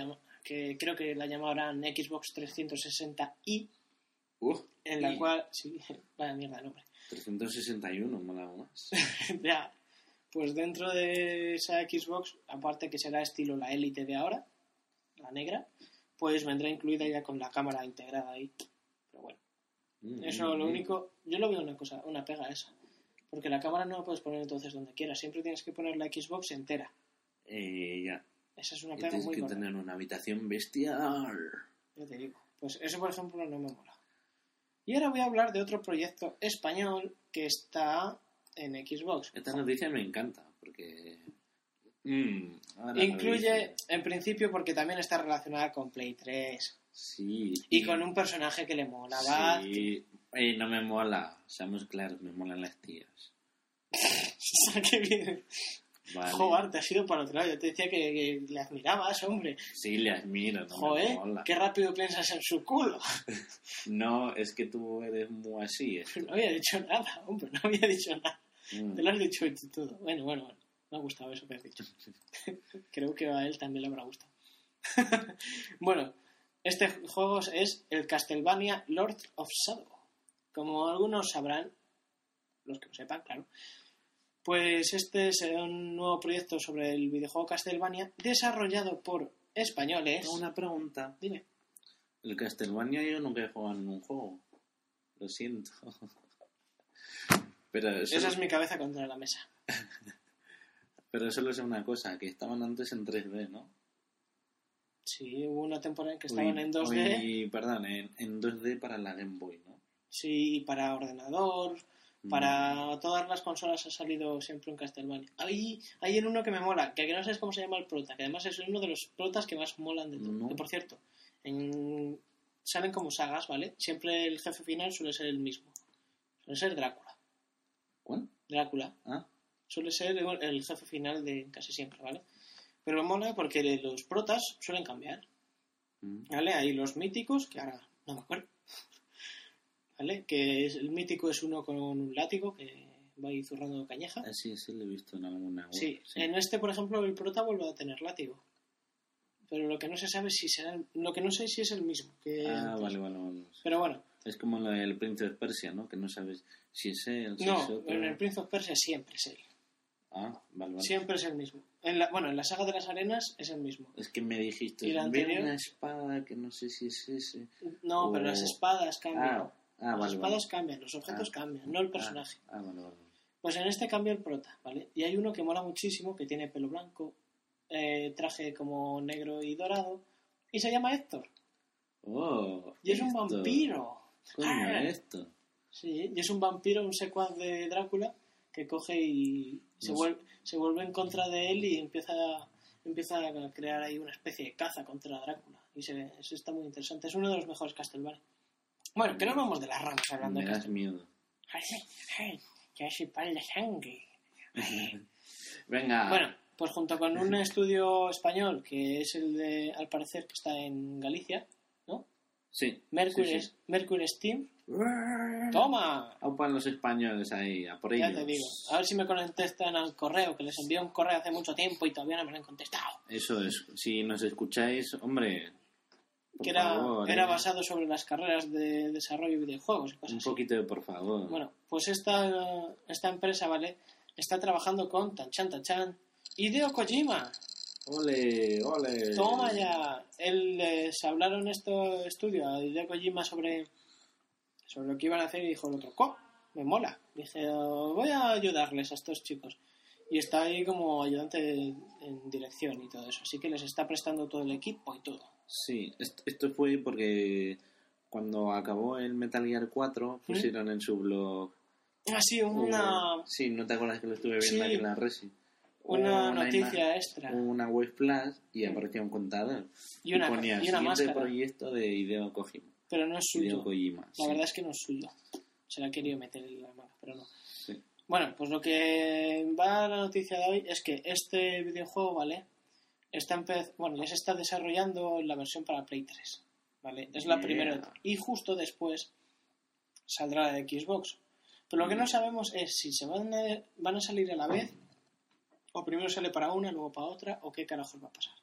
que creo que la llamarán Xbox 360i, Uh, en la y cual... Sí, vaya mierda nombre. 361, mola más. ya, pues dentro de esa Xbox, aparte que será estilo la Elite de ahora, la negra, pues vendrá incluida ya con la cámara integrada ahí. Pero bueno. Mm, Eso mm, lo mm. único, yo lo veo una cosa, una pega esa. Porque la cámara no la puedes poner entonces donde quieras, siempre tienes que poner la Xbox entera. Eh, ya. Esa es una pega tienes muy que gorda, tener una habitación bestial. ya te digo. Pues eso, por ejemplo, no me mola. Y ahora voy a hablar de otro proyecto español que está en Xbox. Esta noticia me encanta porque. Mm, Incluye, en principio, porque también está relacionada con Play 3 Sí. y con un personaje que le mola. ¿va? Sí. Eh, no me mola. Seamos claros, me molan las tías. Qué bien. Vale. Joder, te has ido para otro lado. Yo te decía que, que le admirabas, hombre. Sí, le admiro, no Joder, qué rápido piensas en su culo. No, es que tú eres muy así. No había dicho nada, hombre, no había dicho nada. Mm. Te lo has dicho y todo. Bueno, bueno, bueno. Me ha gustado eso que has dicho. Creo que a él también le habrá gustado. bueno, este juego es el Castlevania Lord of Shadow. Como algunos sabrán, los que lo sepan, claro, pues este es un nuevo proyecto sobre el videojuego Castlevania desarrollado por españoles. Una pregunta. Dime. El Castlevania yo nunca he jugado en un juego. Lo siento. Pero Esa es mi cabeza contra la mesa. pero solo sé una cosa, que estaban antes en 3D, ¿no? Sí, hubo una temporada en que estaban Uy, en 2D. uy, perdón, en, en 2D para la Game Boy, ¿no? Sí, para ordenador. Para todas las consolas ha salido siempre un Castlevania. Hay, hay en uno que me mola, que no sabes cómo se llama el prota, que además es uno de los protas que más molan de todo. No. Que por cierto, en- salen como sagas, ¿vale? Siempre el jefe final suele ser el mismo. Suele ser Drácula. ¿Cuál? Drácula. Ah, Suele ser el jefe final de casi siempre, ¿vale? Pero mola porque los protas suelen cambiar. mm. ¿Vale? Hay los míticos, que ahora no me acuerdo. ¿Vale? Que es, el mítico es uno con un látigo que va ahí zurrando cañeja. Ah, sí, sí lo he visto en alguna web. Sí, en este, por ejemplo, el prota vuelve a tener látigo. Pero lo que no se sabe es si será el- lo que no sé es si es el mismo. Que Ah, vale, vale, vale. Pero bueno, Es como lo del Prince of Persia, ¿no? Que no sabes si es él, si es no, otro. en el Prince of Persia siempre es él. Ah, vale, vale. Siempre es el mismo. En la, bueno, en la saga de las arenas es el mismo. Es que me dijiste, ¿Y la anterior? una espada que no sé si es ese. No, pero las espadas cambian. Ah, ah las vale, espadas vale. cambian, los objetos Ah. cambian, no el personaje. Ah, ah, vale, vale. Pues en este cambia el prota, ¿vale? Y hay uno que mola muchísimo, que tiene pelo blanco, eh, traje como negro y dorado, y se llama Héctor. Oh, Y es un vampiro. Coño, Ah. esto. Sí, y es un vampiro, un secuaz de Drácula, que coge y se No sé. vuelve, se vuelve en contra de él y empieza, empieza a crear ahí una especie de caza contra Drácula. Y se, eso está muy interesante. Es uno de los mejores Castlevania. Bueno, que no vamos de las ramas hablando Me de das Castlevania. miedo. Ay, ay, ya se para la sangre. Venga. Bueno, pues junto con un estudio español que es el de, al parecer, que está en Galicia, ¿no? Sí. Mercury, sí, sí. Mercury Steam. ¡Toma! Aupan los españoles ahí, a por Ya ellos. te digo. A ver si me contestan al correo, que les envié un correo hace mucho tiempo y todavía no me lo han contestado. Eso es. Si nos escucháis, hombre. Por que era, favor, era eh, basado sobre las carreras de desarrollo de videojuegos y cosas Un poquito de por favor. Bueno, pues esta, esta empresa, ¿vale? Está trabajando con Tanchan Tanchan. Hideo Kojima. Ole, ole. Toma ya. Él les hablaron esto estudio a Hideo Kojima sobre, sobre lo que iban a hacer y dijo el otro, "Co, me mola. Dije, "Oh, voy a ayudarles a estos chicos. Y está ahí como ayudante de- en dirección y todo eso. Así que les está prestando todo el equipo y todo. Sí, est- esto fue porque cuando acabó el Metal Gear 4 pusieron en su blog... Ah, sí, una, un- Sí, ¿no te acuerdas que lo estuve viendo Sí. aquí en la Resi? una, Una noticia extra. Una web flash y aparecía un contador. Y una, ponía y una siguiente proyecto de Hideo Kojima. Pero no es Hideo suyo. Kojima. La sí. verdad es que no es suyo. Se la ha querido meter en la mano, pero no. Bueno, pues lo que va a la noticia de hoy es que este videojuego, ¿vale? Está bueno, ya se está desarrollando en la versión para Play 3, ¿vale? Es la Yeah. primera. Y justo después saldrá de Xbox. Pero lo que no sabemos es si se van a, van a salir a la vez, o primero sale para una, luego para otra, o qué carajos va a pasar.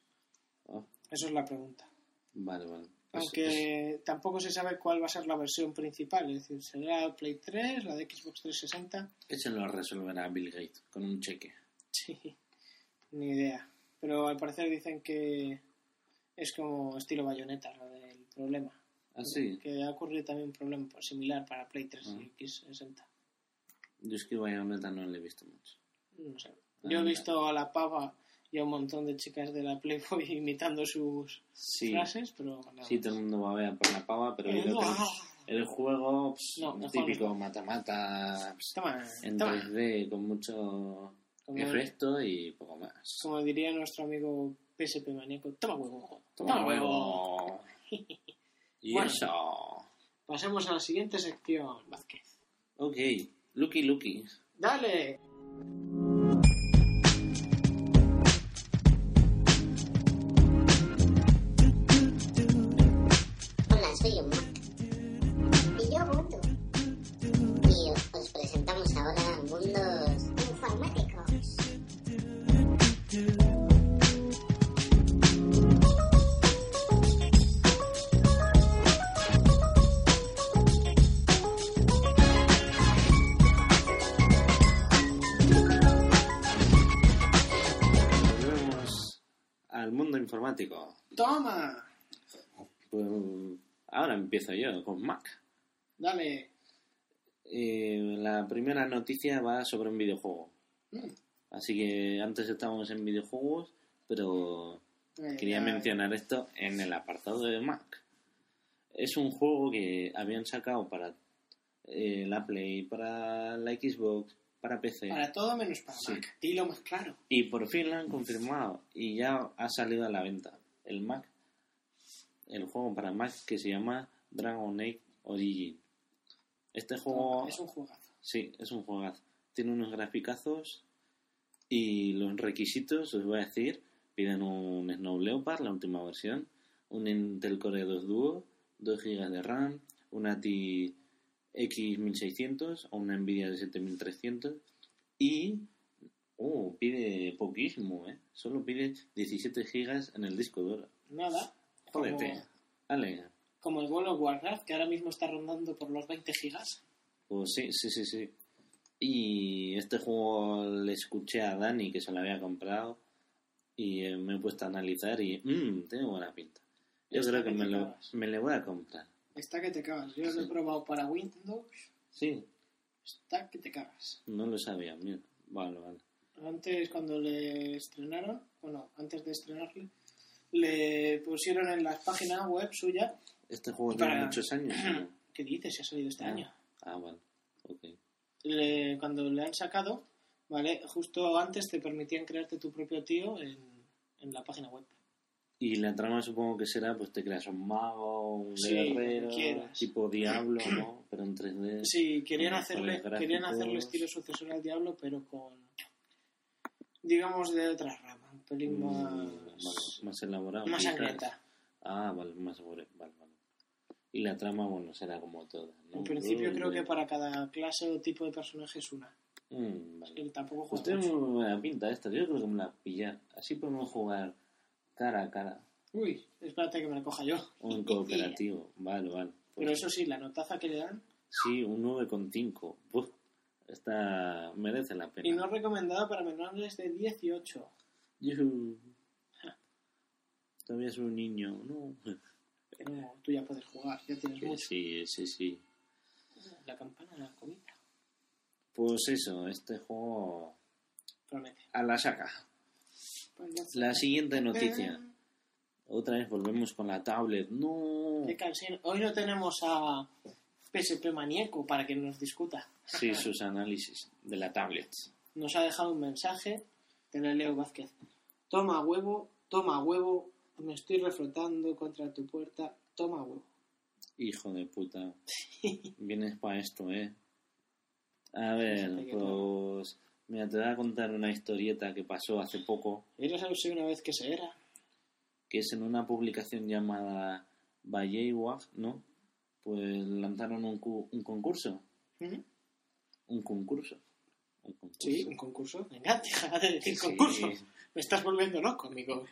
Oh, Eso es la pregunta. vale, vale. Es- Aunque tampoco se sabe cuál va a ser la versión principal, es decir, será Play 3, la de Xbox 360, es- Eso lo resolverá Bill Gates con un cheque. sí, ni idea. Pero al parecer dicen que es como estilo bayoneta lo del problema. Así. Que ha ocurrido también un problema similar para Play 3 Ah. y X60. Yo es que Bayonetta no le he visto mucho. No sé. Yo he Ah. visto a la pava y a un montón de chicas de la Playboy imitando sus Sí, frases, pero nada sí, todo el mundo va a ver por la pava, pero el juego, No, el juego típico mata-mata en toma. 3D con mucho efecto y poco más. Como diría nuestro amigo PSP Maníaco, toma huevo. Toma huevo. y Bueno. eso. Pasemos a la siguiente sección, Vázquez. Ok, Lucky Lucky. ¡Dale! Informático. ¡Toma! Pues ahora empiezo yo con Mac. Dale. Eh, la primera noticia va sobre un videojuego. Mm. Así que antes estábamos en videojuegos, pero Eh, quería ya- mencionar esto en el apartado de Mac. Es un juego que habían sacado para eh, la Play, para la Xbox, para PC. Para todo menos para Sí. Mac. Dilo más claro. Y por fin lo han confirmado y ya ha salido a la venta el Mac. El juego para Mac que se llama Dragon Age Origin. Este juego... Es un juegazo. Sí, es un juegazo. Tiene unos graficazos y los requisitos, os voy a decir, piden un Snow Leopard, la última versión, un Intel Core 2 Duo, 2 GB de RAM, una ATI X1600 o una Nvidia de 7300 y... Oh, pide poquísimo, ¿eh? Solo pide 17 GB en el disco duro. Nada. Jódete. Como, como el World of Warcraft, que ahora mismo está rondando por los 20 gigas. Pues sí, sí, sí, sí. Y este juego le escuché a Dani que se lo había comprado y eh, me he puesto a analizar y mmm, tiene buena pinta. Yo creo que me lo, me le voy a comprar. Está que te cagas. Yo lo he Sí. probado para Windows. Sí, Está que te cagas. no lo sabía, mira. Vale, vale. Antes, cuando le estrenaron, bueno, antes de estrenarle, le pusieron en la página web suya. Este juego Para- tiene muchos años. ¿no? ¿Qué dices? Se ha salido este Ah, año. Ah, vale. Ok. le- cuando le han sacado, ¿vale? Justo antes te permitían crearte tu propio tío en, en la página web. Y la trama supongo que será, pues te creas un mago, un Sí, guerrero, tipo Diablo, ¿no? Pero en 3D. Sí, querían hacerle, querían hacerle estilo sucesor al Diablo, pero con, digamos, de otra rama, un pelín Mm, más, más, más elaborado. más quizás. sangrienta. Ah, vale, más sobre, vale, vale. Y la trama, bueno, será como toda, ¿no? En principio Uh, creo que para cada clase o tipo de personaje es una. mm, vale. Tampoco Usted mucho. buena pinta esta, yo creo que me la pillar. Así podemos jugar cara a cara Uy, espérate que me la coja yo. o en cooperativo. Vale, vale. Pues Pero eso sí, la notaza que le dan. Sí, un 9,5. Uf, esta merece la pena. Y no recomendada para menores de 18. Yujú. Todavía soy un niño, ¿no? Pero tú ya puedes jugar, ya tienes Que mucho. sí, sí, sí. La campana de la comida. Pues eso, este juego Promete. a la saca. La siguiente noticia. Otra vez volvemos con la tablet. No. Qué cansino. Hoy no tenemos a PSP Maníaco para que nos discuta. Sí, sus análisis de la tablet. Nos ha dejado un mensaje de Leo Vázquez. Toma huevo, toma huevo, me estoy reflotando contra tu puerta, toma huevo. Hijo de puta. Vienes para esto, ¿eh? A ver, pues... Mira, te voy a contar una historieta que pasó hace poco, ¿Eres si una vez que se era? que es en una publicación llamada Bayeywag, ¿no? Pues lanzaron un, cu- un concurso. Un concurso. Un concurso. Sí, un concurso. Venga, deja de decir Sí. concurso. Me estás volviendo loco, amigo.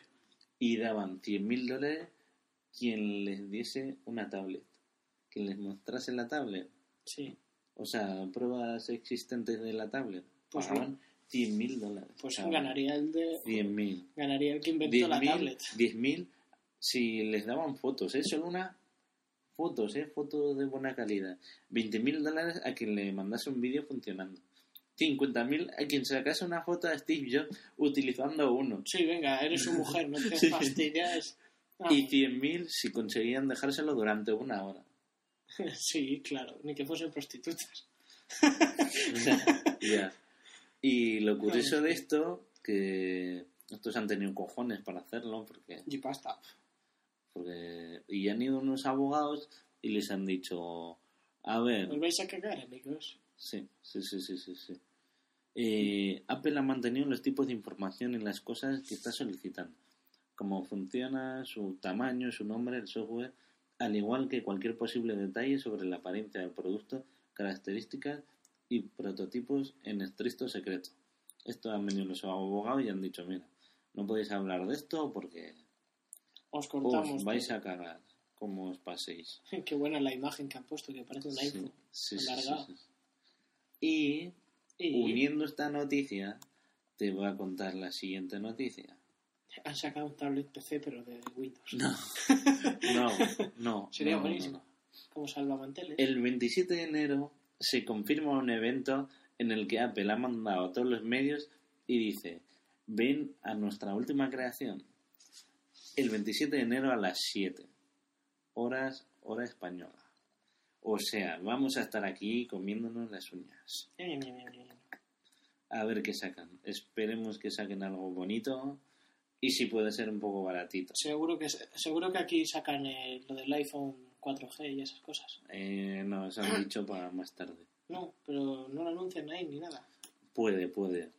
Y daban 100.000 dólares quien les diese una tablet. Quien les mostrase la tablet. Sí. O sea, pruebas existentes de la tablet. Pues Pagaban 100.000 dólares. Pues ganaría el de 100.000. ganaría el que inventó la 10.000 tablet. 10.000 si les daban fotos, ¿eh? Solo una fotos, ¿eh? Fotos de buena calidad. 20.000 dólares a quien le mandase un vídeo funcionando. 50.000 a quien sacase una foto de Steve Jobs utilizando uno. Sí, venga, eres su mujer, no te Sí. fastidies. Ah, Y 100.000 si conseguían dejárselo durante una hora. sí, claro, ni que fuesen prostitutas. ya. Y lo curioso de esto, que estos han tenido cojones para hacerlo, porque, Y pasta. porque y han ido unos abogados y les han dicho, a ver, ¿Os vais a cagar, amigos? sí, sí, sí, sí, sí, sí. Eh, Apple ha mantenido los tipos de información y las cosas que está solicitando, cómo funciona, su tamaño, su nombre, el software, al igual que cualquier posible detalle sobre la apariencia del producto, características y prototipos en estricto secreto. Esto han venido los abogados y han dicho, mira, no podéis hablar de esto porque Os cortamos. os vais a cagar como os paséis. Qué buena la imagen que han puesto, que parece un iPhone. Sí, sí, sí. Y Y uniendo esta noticia, te voy a contar la siguiente noticia. han sacado un tablet PC, pero de Windows. No, no, no. Sería no, no, buenísimo. no. Como salvamanteles. El 27 de enero se confirma un evento en el que Apple ha mandado a todos los medios y dice, ven a nuestra última creación. El 27 de enero a las 7 horas, hora española. O sea, vamos a estar aquí comiéndonos las uñas. A ver qué sacan. Esperemos que saquen algo bonito y si puede ser un poco baratito. Seguro que, seguro que aquí sacan eh, lo del iPhone 4G y esas cosas. Eh, no, eso han dicho para más tarde. No, pero no lo anuncian ahí ni nada. Puede, puede.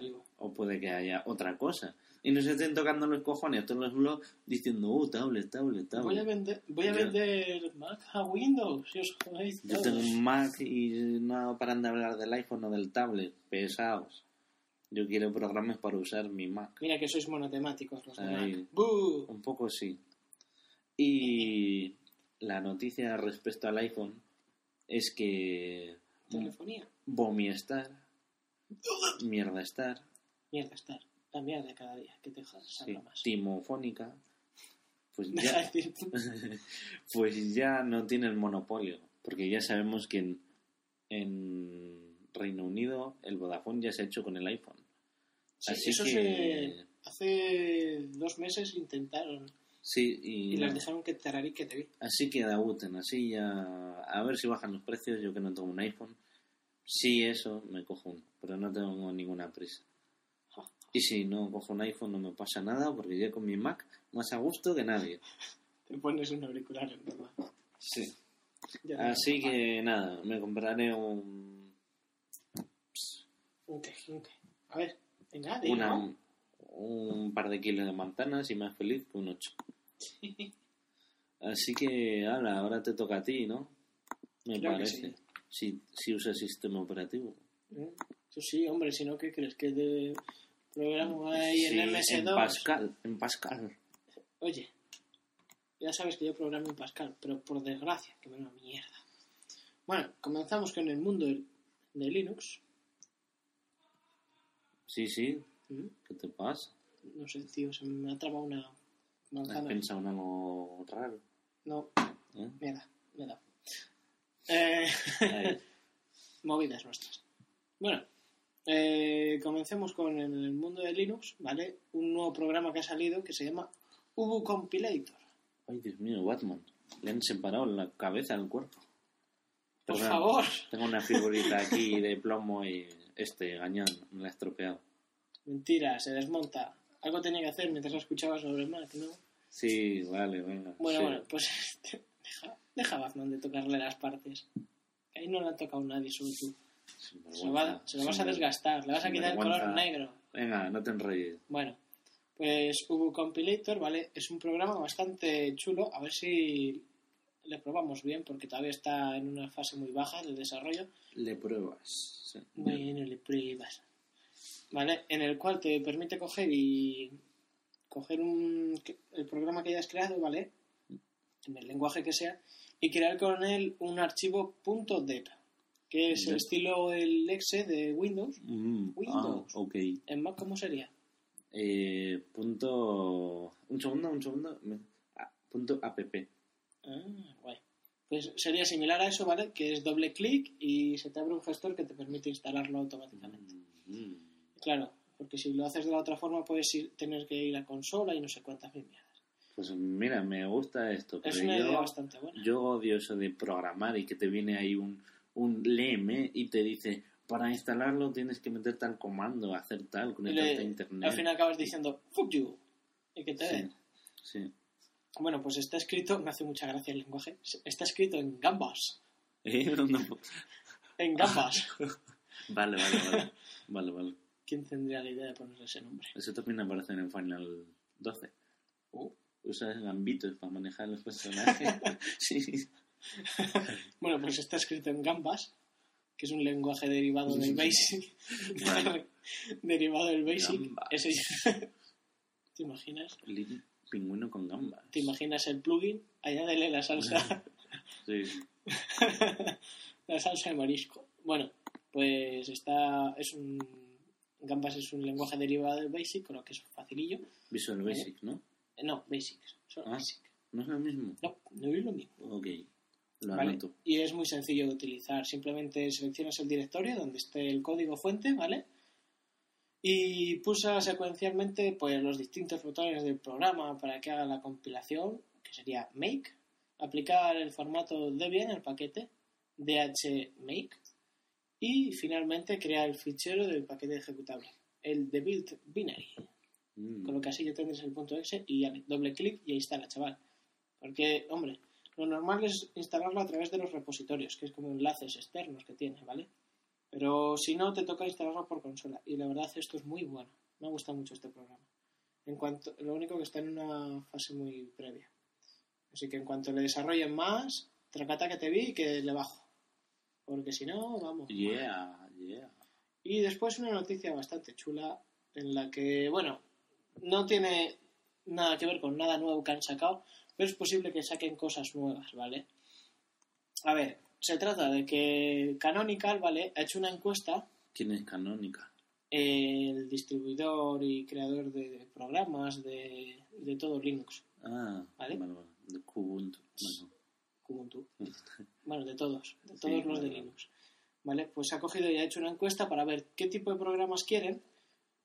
Digo. O puede que haya otra cosa. Y nos estén tocando los cojones todos los blogs diciendo, uh, tablet, tablet, tablet. Voy a vender, voy a vender Mac a Windows. Si os jodáis Yo tengo un Mac y no paran de hablar del iPhone o del tablet. Pesados. Yo quiero programas para usar mi Mac. Mira que sois monotemáticos los de Ahí. Mac. ¡Bú! Un poco sí. Y la noticia respecto al iPhone es que Telefonía. Vomiestar, Mierda Star, Mierda, estar. La mierda de cada día. Que te jodas, sí, más. Timofónica, pues ya, pues ya no tiene el monopolio, porque ya sabemos que en, en Reino Unido el Vodafone ya se ha hecho con el iPhone. Sí, Así eso que se... Hace dos meses intentaron sí, y, y les dejaron que tararí que te vi. así que debuten, así ya a ver si bajan los precios, yo que no tengo un iPhone, Sí, eso, me cojo uno, pero no tengo ninguna prisa. Y si no cojo un iPhone no me pasa nada porque yo con mi Mac más a gusto que nadie. Te pones un auricular en verdad. Sí. Así que nada, me compraré un, Un qué, un qué. A ver, venga, una, ¿no? un par de kilos de manzanas y más feliz que un 8. Así que, ala, ahora te toca a ti, ¿no? Me parece. sí. Si, si usas sistema operativo. ¿Eh? Sí, hombre, si no, ¿qué crees? Que de programa ahí Sí, en MS2. en Pascal, en Pascal. Oye, ya sabes que yo programo en Pascal, pero por desgracia, que me da una mierda. Bueno, comenzamos con el mundo de Linux. Sí, sí, ¿Mm? ¿qué te pasa? No sé, tío, se me ha trabado ¿Has pensado en algo raro? No, ¿Eh? mierda, me da. Eh, movidas nuestras. Bueno, eh, comencemos con el mundo de Linux, ¿vale? Un nuevo programa que ha salido que se llama Ubu Compilator. Ay, Dios mío, Batman. Le han separado la cabeza del cuerpo. Por favor. Tengo una figurita aquí de plomo y este gañán me la ha estropeado. Mentira, se desmonta. Algo tenía que hacer mientras escuchaba sobre Mac, ¿no? Sí, vale, venga. Bueno, sí. bueno, pues deja, deja a Batman de tocarle las partes. Ahí no le ha tocado nadie, solo tú. Se lo, va- vergüenza, se lo vas a desgastar, le vas a quitar el color negro. Venga, no te enrolles. Bueno, pues Ubu Compilator, ¿vale? Es un programa bastante chulo. A ver si le probamos bien, porque todavía está en una fase muy baja del desarrollo. Le pruebas. sí. Bueno, le pruebas. ¿Vale? En el cual te permite coger y. coger un, el programa que hayas creado, ¿vale? En el lenguaje que sea, y crear con él un archivo .deb, que es el estilo el exe de Windows. Mm, Windows. Ah, ok. En Mac, ¿cómo sería? Eh, punto... Un segundo, un segundo. Ah, punto app. Ah, guay. Pues sería similar a eso, ¿vale? Que es doble clic y se te abre un gestor que te permite instalarlo automáticamente. Mm, Claro, porque si lo haces de la otra forma puedes ir- tener que ir a consola y no sé cuántas mil mierdas. Pues mira, me gusta esto. Es una yo, idea bastante buena. yo odio eso de programar y que te viene ahí un, un leme y te dice, para instalarlo tienes que meter tal comando, hacer tal, conectarte le- a internet. al final acabas diciendo, fuck you. Y que te sí, den. sí. Bueno, pues está escrito, me hace mucha gracia el lenguaje, está escrito en gambas. Eh, no- En gambas. vale, vale, vale. Vale, vale. ¿Quién tendría la idea de ponerle ese nombre? Eso también aparece en el Final 12. Uh. Usas gambitos para manejar los personajes. sí. Bueno, pues está escrito en Gambas, que es un lenguaje derivado del Basic. Derivado del Basic. Gambas. Ese- ¿Te imaginas? Lin- Pingüino con gambas. ¿Te imaginas el plugin? Añádele la salsa, Sí. la salsa de marisco. Bueno, pues está, es un, Gambas es un lenguaje derivado del Basic, creo que es facilillo. Visual Basic, ¿no? Eh, No, Basic, solo Ah. Basic. ¿No es lo mismo? No, no es lo mismo. Ok. Lo ¿vale? anoto. Y es muy sencillo de utilizar. Simplemente seleccionas el directorio donde esté el código fuente, ¿vale? Y pulsa secuencialmente pues, los distintos botones del programa para que haga la compilación, que sería make, aplicar el formato Debian, el paquete, dhmake, y finalmente crear el fichero del paquete ejecutable, el the build binary. Mm. Con lo que así ya tendrás el punto exe y ya, doble clic y ahí está la chaval. Porque, hombre, lo normal es instalarlo a través de los repositorios, que es como enlaces externos que tiene, ¿vale? Pero si no, te toca instalarlo por consola. Y la verdad, esto es muy bueno. Me gusta mucho este programa. En cuanto, lo único que está en una fase muy previa. Así que en cuanto le desarrollen más, tracata que te vi y que le bajo. Porque si no, vamos. Yeah, yeah. Y después una noticia bastante chula en la que, bueno, no tiene nada que ver con nada nuevo que han sacado, pero es posible que saquen cosas nuevas, ¿vale? A ver, se trata de que Canonical, ¿vale? Ha hecho una encuesta, ¿Quién es Canónica? el distribuidor y creador de programas de, de todo Linux, Ah, ¿Vale? vale, vale. De Kubuntu. Bueno. Ubuntu. Bueno, de todos, de Sí, todos los de. Linux. ¿Vale? Pues ha cogido y ha hecho una encuesta para ver qué tipo de programas quieren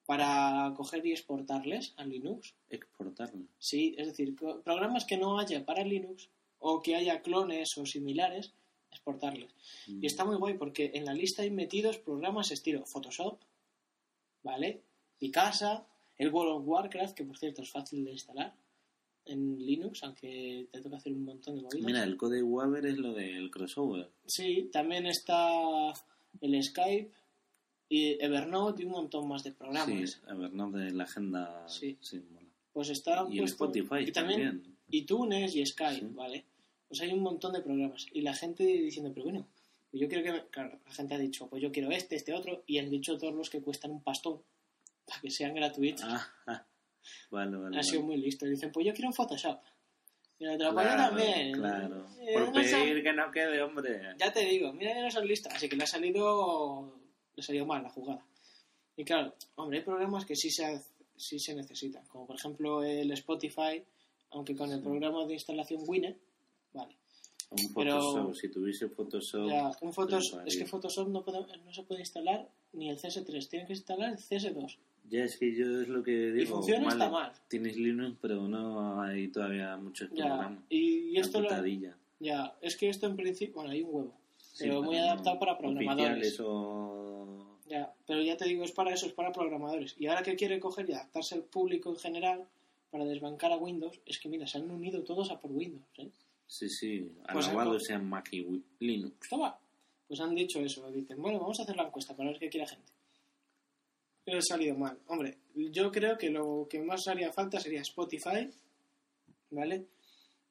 para coger y exportarles a Linux. Exportarlo. Sí, es decir, programas que no haya para Linux o que haya clones o similares exportarles. Mm. Y está muy guay porque en la lista hay metidos programas estilo Photoshop, ¿vale? Picasa, el World of Warcraft, que por cierto es fácil de instalar en Linux, aunque te toca hacer un montón de movidas. Mira, el Code Waver es lo del crossover. Sí, también está el Skype y Evernote y un montón más de programas. Sí, Evernote de la agenda. Sí. mola. Pues está Y el puesto- Spotify y también iTunes y Skype, Sí. ¿vale? Pues hay un montón de programas. Y la gente diciendo, pero bueno, yo quiero que... me-". Claro, la gente ha dicho, pues yo quiero este, este otro, y han dicho todos los que cuestan un pastón, para que sean gratuitos. Ah, ah. Vale, vale. ha vale. sido muy listo. Dicen, pues yo quiero un Photoshop. Y el otro, pues yo Claro, también. Claro. Eh, Por no pedir que no quede, hombre. Ya te digo, mira que no son listos. Así que le ha salido... Le ha salido mal la jugada. Y claro, hombre, hay programas que sí se, sí se necesitan. Como por ejemplo el Spotify, aunque con el programa de instalación Winner, vale. Un Pero- Photoshop, si tuviese Photoshop. Ya, un Photoshop, Vale. es que Photoshop no, puede- no se puede instalar ni el CS3, tienen que instalar el CS2. Ya es que yo es lo que digo. funciona vale, está mal. Tienes Linux, pero no hay todavía muchos Ya, programas. y, y esto lo, ya, es que esto en principio, bueno, hay un huevo, Sí, pero muy adaptado para programadores. O. Ya, pero ya te digo, es para eso, es para programadores. Y ahora que quiere coger y adaptarse al público en general para desbancar a Windows, es que mira, se han unido todos a por Windows, ¿eh? Sí, sí. Pues Alabado algo- sean Mac y Linux. Toma. Pues han dicho eso, dicen, bueno, vamos a hacer la encuesta para ver qué quiere la gente. Pero ha salido mal. Hombre, yo creo que lo que más haría falta sería Spotify, ¿vale?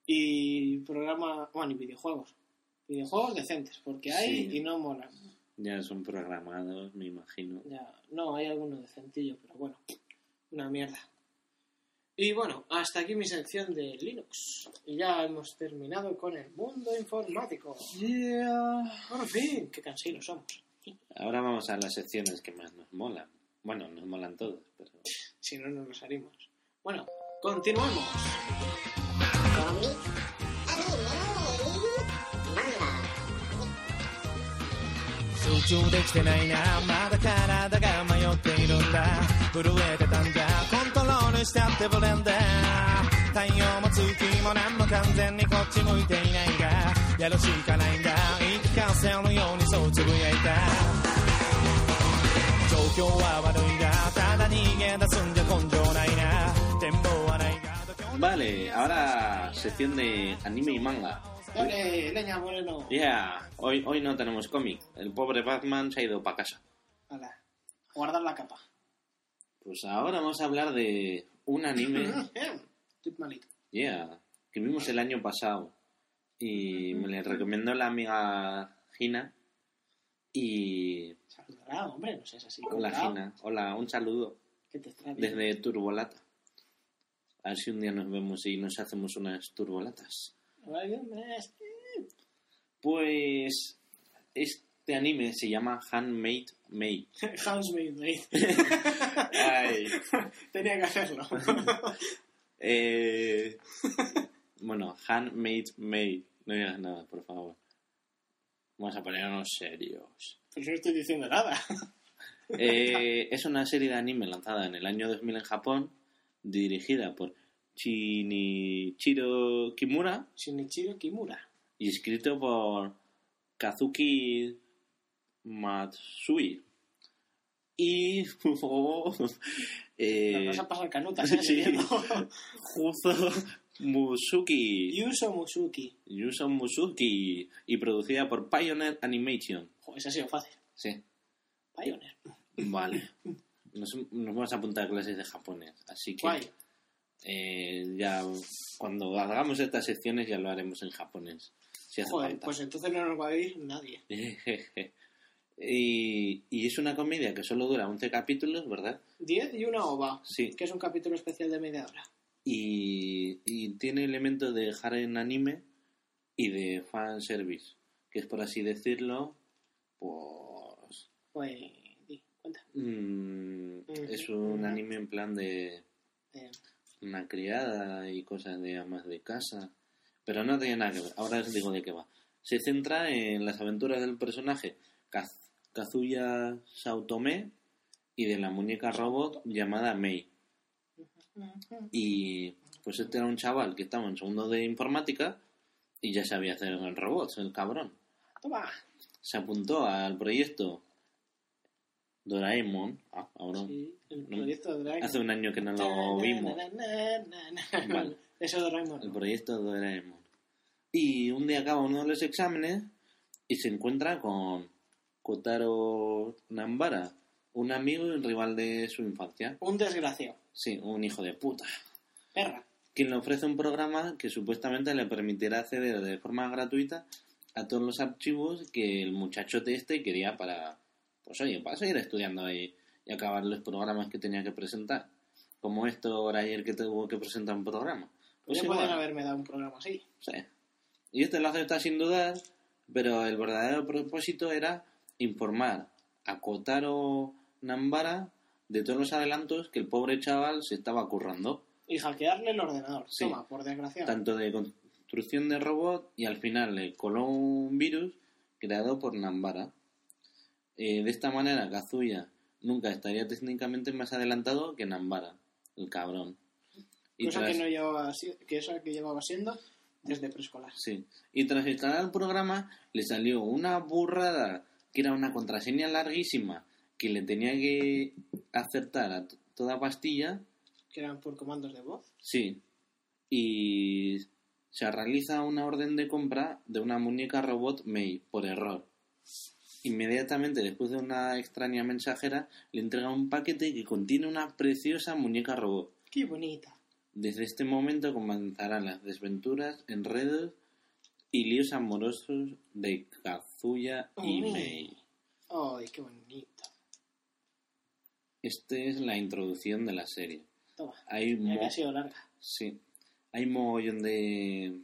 Y programa, bueno, y videojuegos. Videojuegos decentes, porque hay Sí. y no molan. Ya son programados, me imagino. Ya, no, hay alguno decentillo, pero bueno, una mierda. Y bueno, hasta aquí mi sección de Linux. Y ya hemos terminado con el mundo informático. Por fin, qué cansinos somos. Ahora vamos a las secciones que más nos molan. Bueno, nos molan todas, pero. Si no, no nos harimos. Bueno, continuamos. 集中できてないなまだ体が迷っているんだ震えてたんだコントロールしちゃってブレンダー太陽も月も何も完全にこっち向いていないんだやるしかないんだ言い聞かせるようにそうつぶやいた 状況は悪いがただ逃げ出すんじゃ根性ないな展望はないが度胸 Vale, ahora sección de anime y manga. Dale, leña, moreno. Yeah, hoy, hoy no tenemos cómic. El pobre Batman se ha ido para casa. Hala, guardar la capa. Pues ahora vamos a hablar de un anime, Estoy malito. yeah, que vimos el año pasado. Y me le recomendó la amiga Gina. Y. Saludará, hombre, no seas así. Hola. Gina, hola, un saludo Que te desde Turbolata. A ver si un día nos vemos y nos hacemos unas turbolatas. Pues. Este anime se llama Handmade Maid. Housemaid, mate. Ay. Tenía que hacerlo. Eh, bueno, Handmade Maid. No digas nada, por favor. Vamos a ponernos serios. Pues no estoy diciendo nada. Eh, es una serie de anime lanzada en el año 2000 en Japón, dirigida por Shinichiro Kimura Shinichiro Kimura. y escrito por Kazuki Matsui. Y. oh, eh, Nos vas a pasar canutas, ¿eh? sí. Juzo Musuki. Yuso Musuki. Yuso Musuki. Y producida por Pioneer Animation. Joder, ese ha sido fácil. Sí, Pioneer. vale. Nos, nos vamos a apuntar a clases de japonés. Así que. Guay. eh, ya cuando hagamos estas secciones ya lo haremos en japonés. Si Joder, falta. pues entonces no nos va a ir nadie. y, y es una comedia que solo dura 11 capítulos, ¿verdad? 10 y una ova. Sí. Que es un capítulo especial de media hora. Y, y tiene elementos de en anime y de fanservice, que es por así decirlo, pues Pues, di, cuenta. mm, es un anime en plan de Eh, una criada y cosas de amas de casa, pero no tiene nada que ver. Ahora os digo de qué va. Se centra en las aventuras del personaje Kaz- Kazuya Saotome y de la muñeca robot llamada Mei. Y pues este era un chaval que estaba en segundo de informática y ya sabía hacer robots, el cabrón. Toma. Se apuntó al proyecto Doraemon. Ah, ahora. Sí, el proyecto Doraemon. Hace un año que no lo vimos. Vale. Eso Doraemon. El proyecto Doraemon. Y un día acaba uno de los exámenes y se encuentra con Kotaro Nambara, un amigo y un rival de su infancia. Un desgraciado. Sí, un hijo de puta. Perra. Quien le ofrece un programa que supuestamente le permitirá acceder de forma gratuita a todos los archivos que el muchachote este quería para, pues oye, para seguir estudiando y, y acabar los programas que tenía que presentar. Como esto ahora ayer que tuvo que presentar un programa. Pues ya pueden haberme dado un programa así. Sí. Y este lo acepta sin dudar, pero el verdadero propósito era informar a Kotaro Nambara de todos los adelantos que el pobre chaval se estaba currando, Y hackearle el ordenador. Sí. Toma, por desgraciado. tanto de construcción de robot y al final le coló un virus creado por Nambara. Eh, de esta manera, Kazuya nunca estaría técnicamente más adelantado que Nambara, el cabrón. Y Cosa tras- que no llevaba que eso que llevaba siendo desde preescolar. Sí. Y tras instalar el programa, le salió una burrada que era una contraseña larguísima que le tenía que acertar a toda pastilla. Que eran por comandos de voz. Sí. Y se realiza una orden de compra de una muñeca robot Mei por error. Inmediatamente después de una extraña mensajera, le entrega un paquete que contiene una preciosa muñeca robot. Qué bonita. Desde este momento comenzarán las desventuras, enredos y líos amorosos de Kazuya y Uy. Mei. Ay, qué bonito. Esta es la introducción de la serie. Toma. Hay, ha sido larga. sí, hay mogollón de,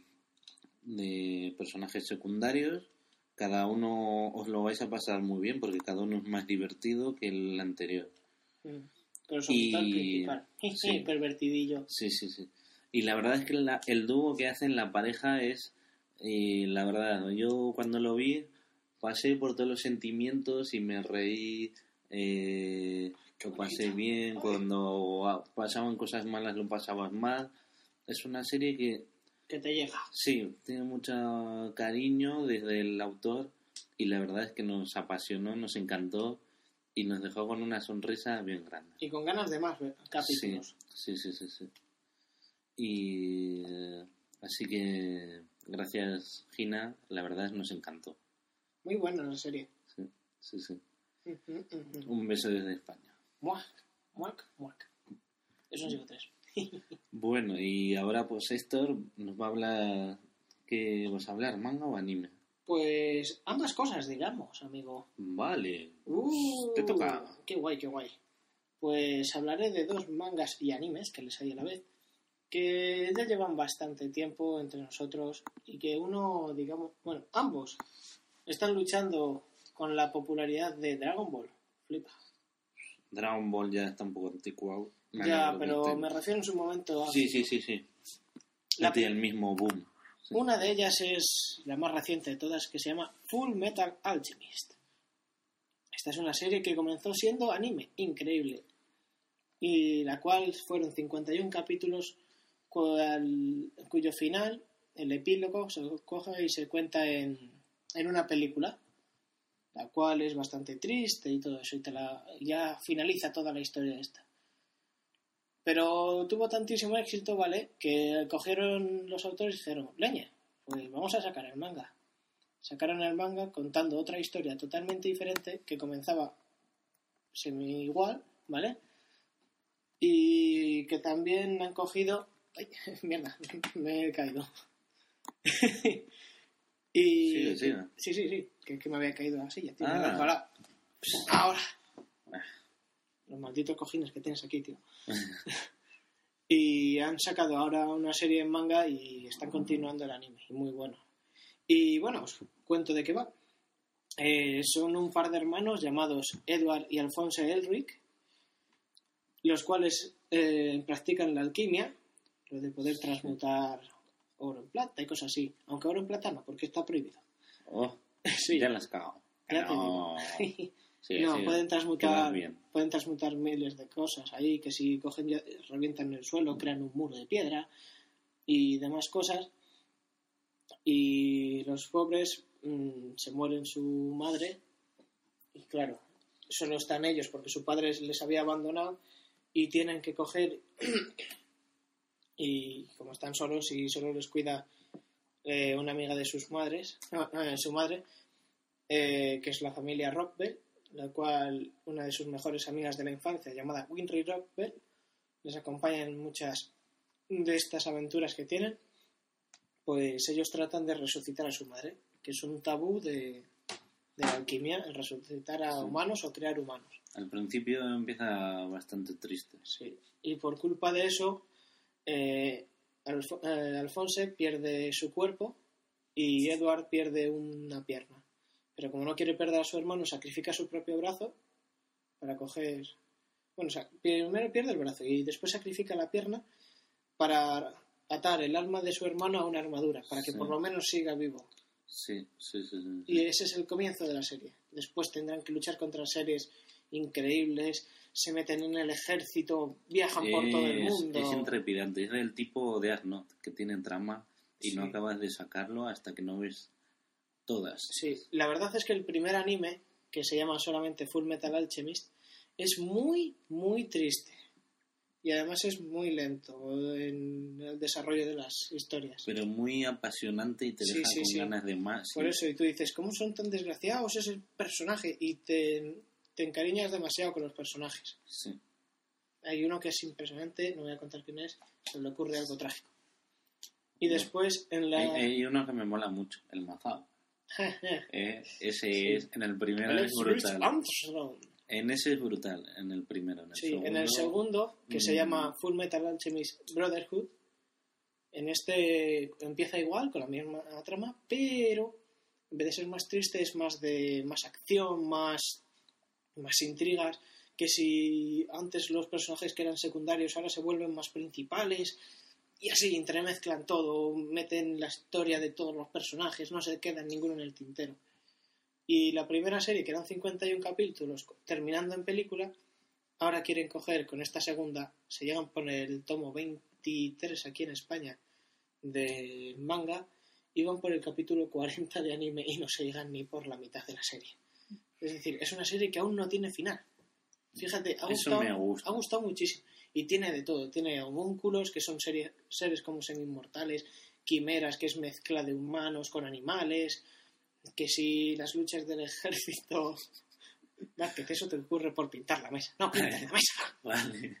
de personajes secundarios. Cada uno os lo vais a pasar muy bien porque cada uno es más divertido que el anterior. Mm. Pero Y- principal. sí. Pervertidillo. Sí, sí, sí. Y la verdad es que la- el dúo que hacen la pareja es, eh, la verdad, yo cuando lo vi pasé por todos los sentimientos y me reí, eh, lo pasé bien, cuando ah, pasaban cosas malas lo pasabas mal. Es una serie que Que te llega. sí, tiene mucho cariño desde el autor y la verdad es que nos apasionó, nos encantó y nos dejó con una sonrisa bien grande. Y con ganas de más eh, capítulos. Sí, sí, sí, sí. Y eh, así que gracias Gina, la verdad nos encantó. Muy buena la serie. Sí, sí, sí. Un beso desde España. Muac, muac, muac. Eso han sido tres. Bueno, y ahora pues Héctor nos va a hablar ¿qué vas a hablar? ¿Manga o anime? Pues ambas cosas, digamos, amigo. Vale. Uh, Te toca. Qué guay, qué guay. Pues hablaré de dos mangas y animes que les hay a la vez, que ya llevan bastante tiempo entre nosotros y que uno, digamos, bueno, ambos están luchando con la popularidad de Dragon Ball. Flipa. Dragon Ball ya está un poco anticuado. Ya, pero me refiero en su momento a... Sí, sí, sí, sí. La- el mismo boom. Sí. Una de ellas es la más reciente de todas, que se llama Full Metal Alchemist. Esta es una serie que comenzó siendo anime, increíble, y la cual fueron 51 capítulos cual- cuyo final, el epílogo, se coge y se cuenta en, en una película, la cual es bastante triste y todo eso, y te la, ya finaliza toda la historia de esta. Pero tuvo tantísimo éxito, ¿vale? Que cogieron los autores y dijeron, leña, pues vamos a sacar el manga. Sacaron el manga contando otra historia totalmente diferente que comenzaba semi igual, ¿vale? Y que también han cogido... ¡Ay, mierda! Me he caído. y... Sigue. Sí, sí, sí. Que, que me había caído la silla, tío. Ah. Ahora. Los malditos cojines que tienes aquí, tío. y han sacado ahora una serie en manga y están continuando el anime. Y muy bueno. Y bueno, os cuento de qué va. Eh, son un par de hermanos llamados Edward y Alfonso Elric, los cuales eh, practican la alquimia, lo de poder transmutar oro en plata y cosas así. Aunque oro en plata no, porque está prohibido. Oh, Sí. ya las cago. Ya no. Sí, no, sí, pueden transmutar, pueden transmutar miles de cosas ahí, que si cogen ya, revientan el suelo, crean un muro de piedra y demás cosas. Y los pobres mm, se muere su madre y claro, solo están ellos porque su padre les había abandonado y tienen que coger y como están solos y solo les cuida eh, una amiga de sus madres, no, no, su madre, eh, que es la familia Rockwell, la cual una de sus mejores amigas de la infancia, llamada Winry Rockwell, les acompaña en muchas de estas aventuras que tienen, pues ellos tratan de resucitar a su madre, que es un tabú de, de la alquimia, el resucitar a humanos o crear humanos. Al principio empieza bastante triste. Sí. Y por culpa de eso, eh, Alfo- eh, pierde su cuerpo y Edward pierde una pierna. Pero como no quiere perder a su hermano, sacrifica su propio brazo para coger... Bueno, primero pierde el brazo y después sacrifica la pierna para atar el alma de su hermano a una armadura, para que Sí. por lo menos siga vivo. Sí, sí, sí. Y ese es el comienzo de la serie. Después tendrán que luchar contra series increíbles, se meten en el ejército, viajan por todo el mundo. Es intrepidante, es el tipo de Arnott que tiene trama y no acabas de sacarlo hasta que no ves todas. Sí, la verdad es que el primer anime, que se llama solamente Full Metal Alchemist, es muy, muy triste. Y además es muy lento en el desarrollo de las historias. Pero muy apasionante y te Sí, deja sí, con sí. ganas de más. Por eso, y tú dices, ¿cómo son tan desgraciados ese personaje? Y te, te encariñas demasiado con los personajes. Sí. Hay uno que es impresionante, no voy a contar quién es, se le ocurre algo trágico. Y después en la... Hay, hay uno que me mola mucho, el Mazao. Eh, ese es, en el primero es brutal. Armstrong. En ese es brutal, en el primero. En el Sí, segundo, en el segundo, que se mm. llama Full Metal Alchemist Brotherhood, en este empieza igual, con la misma trama, pero en vez de ser más triste es más de más acción, más, más intrigas, que si antes los personajes que eran secundarios ahora se vuelven más principales, y así entremezclan todo, meten la historia de todos los personajes, no se queda ninguno en el tintero. Y la primera serie, que eran 51 capítulos, terminando en película, ahora quieren coger con esta segunda, se llegan a poner el tomo 23 aquí en España de manga, y van por el capítulo 40 de anime y no se llegan ni por la mitad de la serie. Es decir, es una serie que aún no tiene final. Fíjate, ha Eso gustado, me gusta. ha gustado muchísimo. Y tiene de todo. Tiene homúnculos, que son serie- seres como semi-inmortales, quimeras, que es mezcla de humanos con animales, que si las luchas del ejército... Vázquez, eso te ocurre por pintar la mesa. No, pintar la mesa. Vale.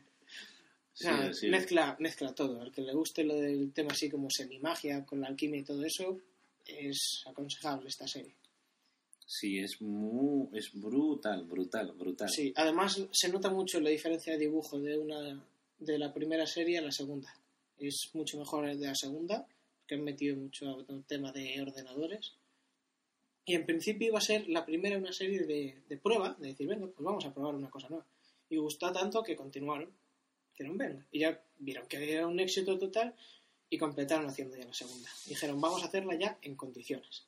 O sea, Sí, sí. Mezcla, mezcla todo. Al que le guste lo del tema así como semi-magia, con la alquimia y todo eso, es aconsejable esta serie. Sí, es muy, es brutal, brutal, brutal. Sí, además se nota mucho la diferencia de dibujo de una de la primera serie a la segunda. Es mucho mejor el de la segunda, que han metido mucho tema de ordenadores. Y en principio iba a ser la primera una serie de, de prueba, de decir, venga, pues vamos a probar una cosa nueva. Y gustó tanto que continuaron. Dijeron, venga. Y ya vieron que era un éxito total y completaron haciendo ya la segunda. Dijeron, vamos a hacerla ya en condiciones.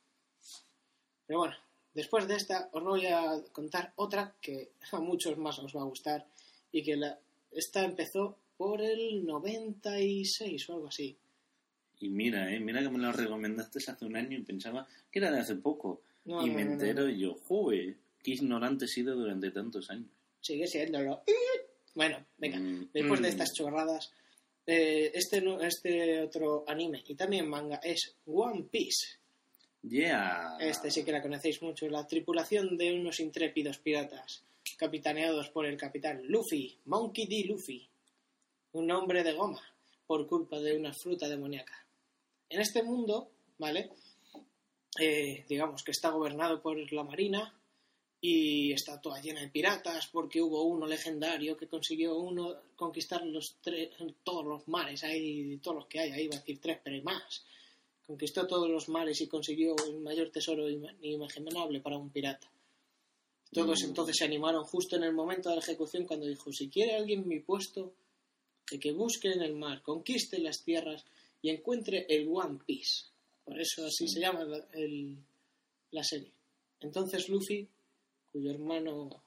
Pero bueno, después de esta os voy a contar otra que a muchos más os va a gustar y que la, esta empezó por el 96 o algo así. Y mira, eh, mira que me lo recomendaste hace un año y pensaba que era de hace poco. No, y no, me no, entero y yo, joder, qué ignorante he sido durante tantos años. Sigue siéndolo. Bueno, venga, Mm, después de mm. estas chorradas, eh, este, este otro anime y también manga es One Piece. Yeah. Este sí que la conocéis mucho, la tripulación de unos intrépidos piratas, capitaneados por el capitán Luffy, Monkey D. Luffy, un hombre de goma, por culpa de una fruta demoníaca. En este mundo, ¿vale? Eh, digamos que está gobernado por la marina y está toda llena de piratas porque hubo uno legendario que consiguió uno conquistar los tres, todos los mares, hay todos los que hay, ahí iba a decir tres, pero hay más conquistó todos los mares y consiguió el mayor tesoro ima- inimaginable para un pirata. Todos Mm. entonces se animaron justo en el momento de la ejecución cuando dijo, si quiere alguien mi puesto, de que busque en el mar, conquiste las tierras y encuentre el One Piece. Por eso así se llama la, el- la serie. Entonces Luffy, cuyo hermano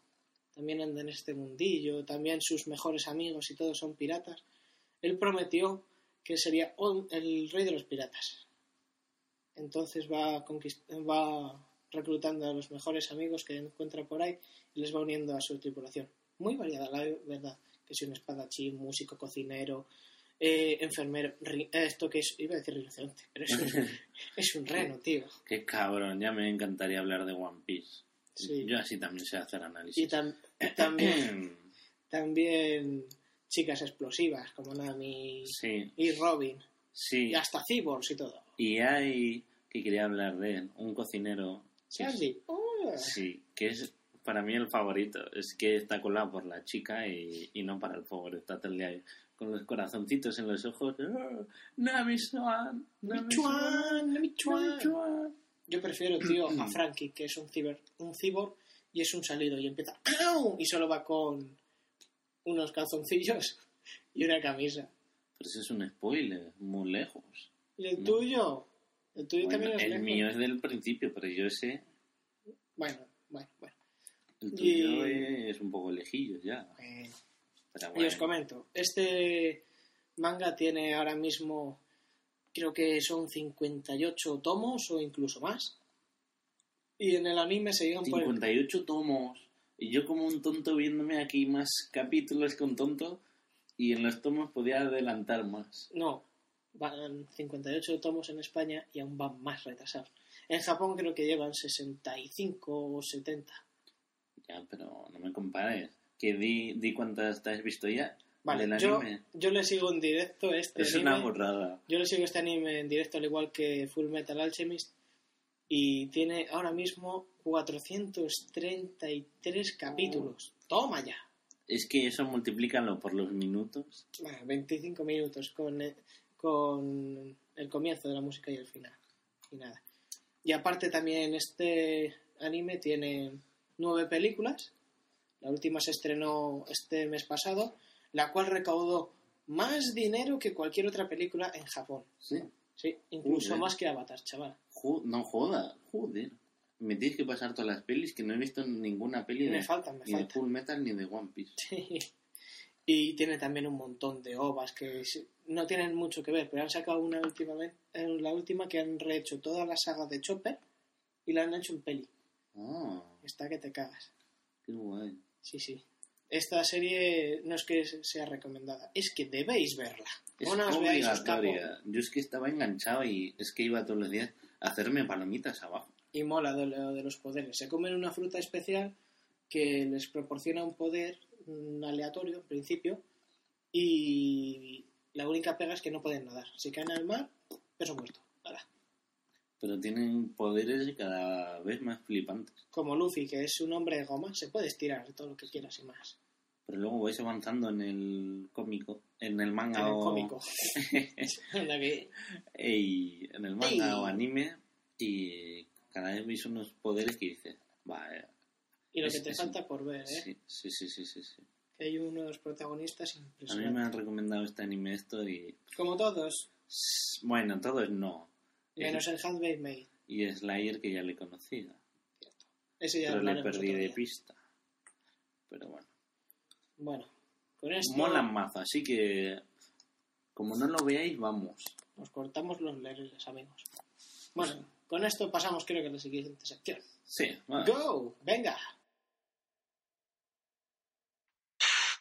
también anda en este mundillo, también sus mejores amigos y todos son piratas, él prometió que sería el rey de los piratas. Entonces va, va reclutando a los mejores amigos que encuentra por ahí y les va uniendo a su tripulación. Muy variada, la verdad. Que si un espadachín, músico, cocinero, eh, enfermero, ri- eh, esto que es, iba a decir rinoceronte, pero es un, es un reno, tío. Qué cabrón, ya me encantaría hablar de One Piece. Sí. Yo así también sé hacer análisis. Y tam- también, también chicas explosivas como Nami sí, y Robin. sí. Y hasta cyborgs y todo. Y hay, que quería hablar de él, un cocinero. Oh. Sí, que es para mí el favorito. Es que está colado por la chica y, y no para el favor. Está todo el día con los corazoncitos en los ojos. ¡Oh, Nami-swan, Nami-swan, Michuan, Michuan. Nami-swan". Yo prefiero, tío, a Frankie, que es un ciber, un cyborg y es un salido y empieza ¡Au! y solo va con unos calzoncillos y una camisa. Pero eso es un spoiler, muy lejos. ¿Y el No. tuyo? El tuyo Bueno, también es el mío es del principio, pero yo sé, Bueno, bueno, bueno. el tuyo Y- es un poco lejillo ya. Bueno. Pero Y os comento, este manga tiene ahora mismo, creo que son 58 tomos o incluso más. Y en el anime se llegan por el 58 tomos. Y yo como un tonto viéndome aquí más capítulos un tonto. Y en los tomos podía adelantar más. No, van 58 tomos en España y aún van más retrasados. En Japón creo que llevan 65 o 70. Ya, pero no me compares. Que di, di cuántas te has visto ya. Vale, del yo, anime. yo le sigo en directo este Es anime. una borrada. Yo le sigo este anime en directo al igual que Full Metal Alchemist y tiene ahora mismo 433 capítulos. Toma ya. Es que eso multiplícalo por los minutos. Bueno, 25 minutos con el, con el comienzo de la música y el final. Y nada. Y aparte también este anime tiene nueve películas. La última se estrenó este mes pasado, la cual recaudó más dinero que cualquier otra película en Japón. Sí. Sí, incluso Joder. más que Avatar, chaval. Jo- no joda, joder. Me tienes que pasar todas las pelis que no he visto ninguna peli Me de, faltan, me ni de. Full Metal ni de One Piece. Y tiene también un montón de ovas que no tienen mucho que ver, pero han sacado una últimamente, en la última que han rehecho toda la saga de Chopper y la han hecho en peli. Ah, Está que te cagas. qué guay. Sí, sí. Esta serie no es que sea recomendada, es que debéis verla. Es No os veáis. Yo es que estaba enganchado y es que iba todos los días a hacerme palomitas abajo. Y mola de lo de los poderes. Se comen una fruta especial que les proporciona un poder aleatorio, en principio, y la única pega es que no pueden nadar. Si caen al mar, peso muerto. Hala. Pero tienen poderes cada vez más flipantes. Como Luffy, que es un hombre de goma, se puede estirar todo lo que quieras y más. Pero luego vais avanzando en el cómico, en el manga En el o... cómico. Anda que- Ey, en el manga Ey. o anime y cada vez veis unos poderes que dices, Y lo Es- que te falta por ver, ¿eh? sí, sí, sí, sí, sí, sí. Que hay unos protagonistas A mí impresionantes. me han recomendado este anime esto y... Como todos, Bueno, todos no. menos el Handmade Maid. Y Slayer que ya le conocía. Ese ya Pero le perdí de pista. Pero bueno. Bueno, con esto Molan mazo, así que... Como no lo veáis, vamos. nos cortamos los leres, amigos. Bueno, con esto pasamos creo que a la siguiente sección. Sí, va. ¡Go! ¡Venga!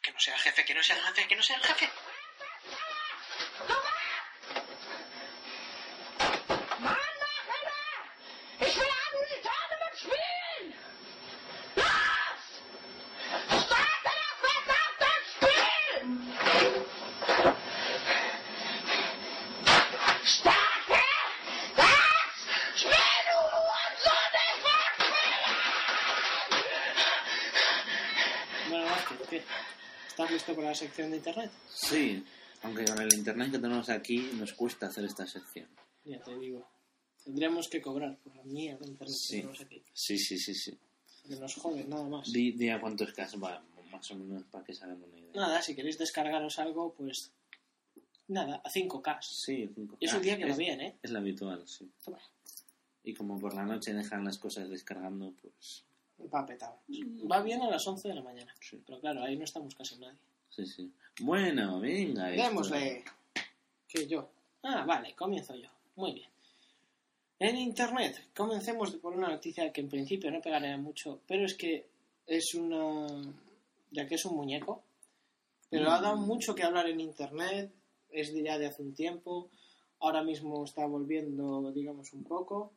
Que no sea el jefe, que no sea el jefe, que no sea el jefe. Bueno, ¿qué? ¿Estás listo para la sección de internet? Sí, aunque con el internet que tenemos aquí nos cuesta hacer esta sección. Ya te digo. Tendríamos que cobrar por la mierda de internet que tenemos aquí. Sí, sí, sí, sí. Que nos joden, nada más. Di, di a cuántos casos va, más o menos, para que se hagan una idea. Nada, si queréis descargaros algo, pues... Nada, a 5K. Sí, cinco Y es un día que va bien, ¿eh? Es lo habitual, sí. Toma, Y como por la noche dejan las cosas descargando, pues va petado. Va bien a las 11 de la mañana. Sí. Pero claro, ahí no estamos casi nadie. sí, sí. Bueno, venga. esto. Démosle. Que yo. Ah, vale, comienzo yo. Muy bien. En internet, comencemos por una noticia que en principio no pegará mucho, pero es que es una. ya que es un muñeco, pero ha dado mucho que hablar en internet, es de ya de hace un tiempo, ahora mismo está volviendo, digamos, un poco,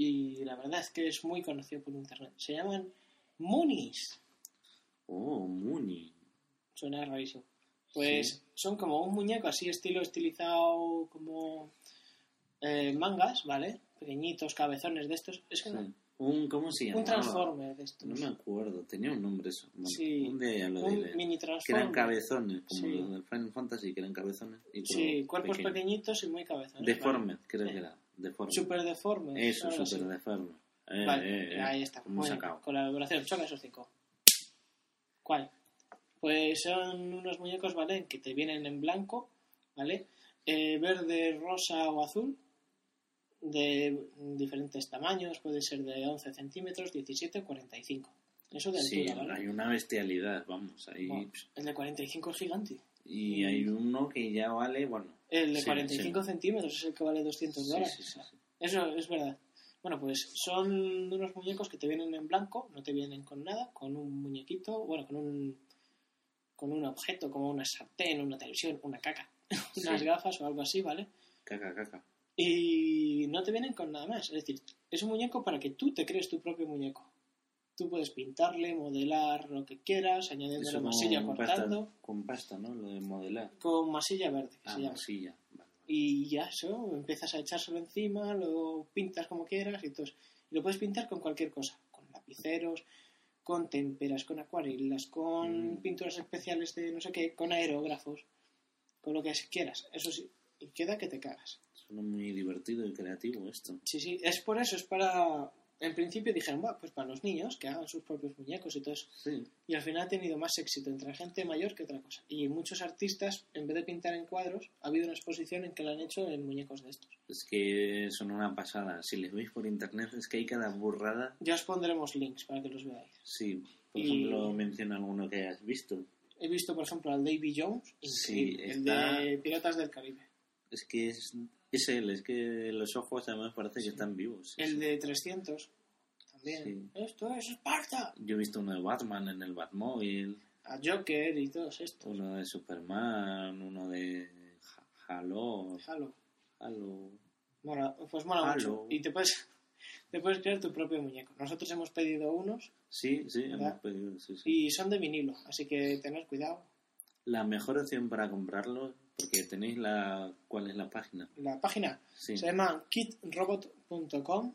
y la verdad es que es muy conocido por internet. Se llaman Moonies. Oh, Muni. Suena rarísimo. Pues Sí. son como un muñeco así, estilo estilizado, como eh, mangas, ¿vale? Pequeñitos, cabezones de estos. Es que no-. Un, ¿Cómo se llama? un transformer de estos. No me acuerdo, tenía un nombre eso. Bueno, Sí, un día lo un mini Que transformer. eran cabezones, como Sí. los del Final Fantasy, que eran cabezones. Y Sí, cuerpos pequeñitos y muy cabezones. Deformed, creo Sí. que era. Deformed. Super deforme. Eso, algo super así. deformed. Eh, Vale, eh, eh. ahí está. Muy bien, sacado. Con la vibración, choca esos cinco. ¿Cuál? Pues son unos muñecos, ¿vale? Que te vienen en blanco, ¿vale? Eh, verde, rosa o azul, de diferentes tamaños, puede ser de 11 centímetros, 17 o 45. Eso de Sí, altura, ¿vale? hay una bestialidad, vamos. Ahí... El de 45 es gigante. Y hay uno que ya vale, bueno. El de sí, 45 sí. centímetros es el que vale 200 Sí, dólares. sí. Eso es verdad. Bueno, pues son unos muñecos que te vienen en blanco, no te vienen con nada, con un muñequito, bueno, con un con un objeto como una sartén, una televisión, una caca, unas gafas o algo así, ¿vale? Caca, caca. Y no te vienen con nada más. Es decir, es un muñeco para que tú te crees tu propio muñeco. Tú puedes pintarle, modelar lo que quieras, añadiendo Eso masilla cortando, pasta, con pasta, ¿no? Lo de modelar. con masilla verde, que Ah, se llama. masilla. Vale. Y ya eso, empiezas a echárselo encima, lo pintas como quieras y. Y lo puedes pintar con cualquier cosa, con lapiceros, con témperas, con acuarelas, con Mm. pinturas especiales de no sé qué, con aerógrafos, con lo que quieras. Eso sí, y queda que te cagas. Suena muy divertido y creativo esto. Sí, sí, es por eso, es para... En principio dijeron, "Buah, pues para los niños, que hagan sus propios muñecos y todo eso. Sí. Y al final ha tenido más éxito entre gente mayor que otra cosa. Y muchos artistas, en vez de pintar en cuadros, ha habido una exposición en que lo han hecho en muñecos de estos. Es que son una pasada. Si les veis por internet, es que hay cada burrada. Ya os pondremos links para que los veáis. Sí. Por Y- ejemplo, menciona alguno que hayas visto. He visto, por ejemplo, al Davy Jones, Sí, increíble, el está- de Piratas del Caribe. Es que es, es él, es que los ojos además parece que están vivos. El de 300 también. Sí. Esto es Esparta. Yo he visto uno de Batman en el Batmóvil, A Joker y todos estos. uno de Superman, uno de Halo. Halo. Halo. Mola, pues mola Halo. mucho. Y te puedes, te puedes crear tu propio muñeco. Nosotros hemos pedido unos Sí, sí, hemos ¿Verdad? pedido. Sí, sí. y son de vinilo, así que tened cuidado. La mejor opción para comprarlo, porque tenéis la. ¿Cuál es la página? La página Sí. se llama kitrobot.com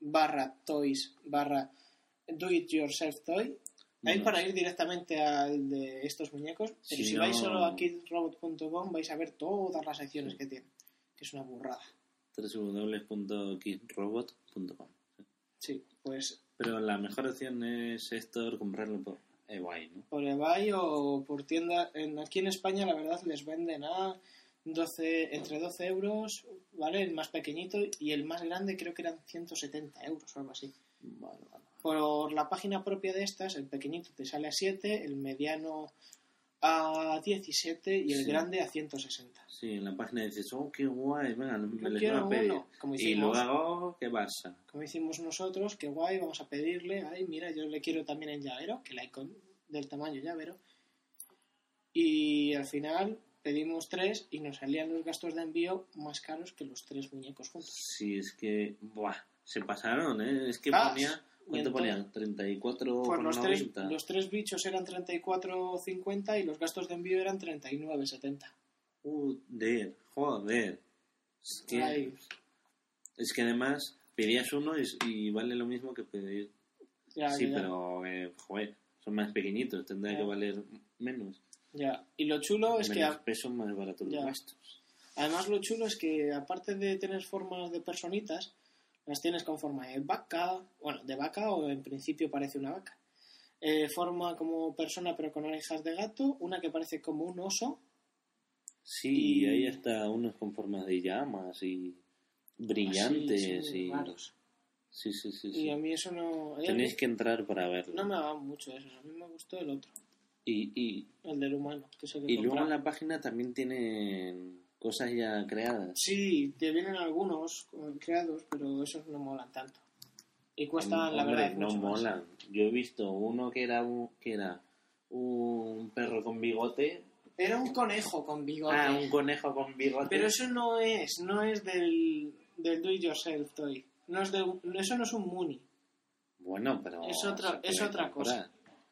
barra toys barra do it yourself toy. Ahí para ir directamente al de estos muñecos. Pero Si si no- vais solo a kitrobot.com vais a ver todas las secciones que tiene. Que es una burrada. www.kidrobot.com. Sí, pues Pero la mejor opción es esto, comprarlo por eBay, ¿no? por eBay o por tienda. En, aquí en España la verdad les venden a 12, entre 12 euros, ¿vale? El más pequeñito y el más grande creo que eran 170 euros o algo así. Vale, vale. Por la página propia de estas, el pequeñito te sale a 7, el mediano a 17 y el Sí. grande a 160. Sí, en la página dices, oh, qué guay, venga, me les quiero a pedir. uno, como y luego, ¿qué pasa? Como hicimos nosotros, qué guay, vamos a pedirle, ay, mira, yo le quiero también en llavero, que la icon del tamaño llavero. Y al final pedimos tres y nos salían los gastos de envío más caros que los tres muñecos juntos. Sí, es que, buah, se pasaron, ¿eh? Es que Ah, ponía, ¿cuánto ponían? 34 Pues los tres, 90. los tres bichos eran 34,50 y los gastos de envío eran 39,70. Joder, joder. Es que, es que además pedías uno y, y vale lo mismo que pedir. ya, sí, ya, pero, eh, joder, son más pequeñitos, tendría Ya. que valer menos. ya. Y lo chulo es que menos a- peso, más barato los gastos. Además, lo chulo es que, aparte de tener formas de personitas, las tienes con forma de vaca, bueno, de vaca o en principio parece una vaca. Eh, forma como persona pero con orejas de gato, una que parece como un oso. Sí, Y- hay hasta unos con formas de llamas y brillantes son y... raros. Sí, sí, sí. Y sí. a mí eso no... mí Tenéis que entrar para verlo. No me va mucho eso, a mí me gustó el otro, Y, y, el del humano, que es el que y luego en la página también tienen cosas ya creadas. Sí, te vienen algunos eh, creados, pero esos no molan tanto. Y cuestan, la Hombre, verdad, no mucho más. molan. Yo he visto uno que era un, que era un perro con bigote. Era un conejo con bigote. Ah, un conejo con bigote. Pero eso no es, no es del, del do it yourself toy. No es de, eso no es un Muni. Bueno, pero... Es otra- es otra comprar. cosa.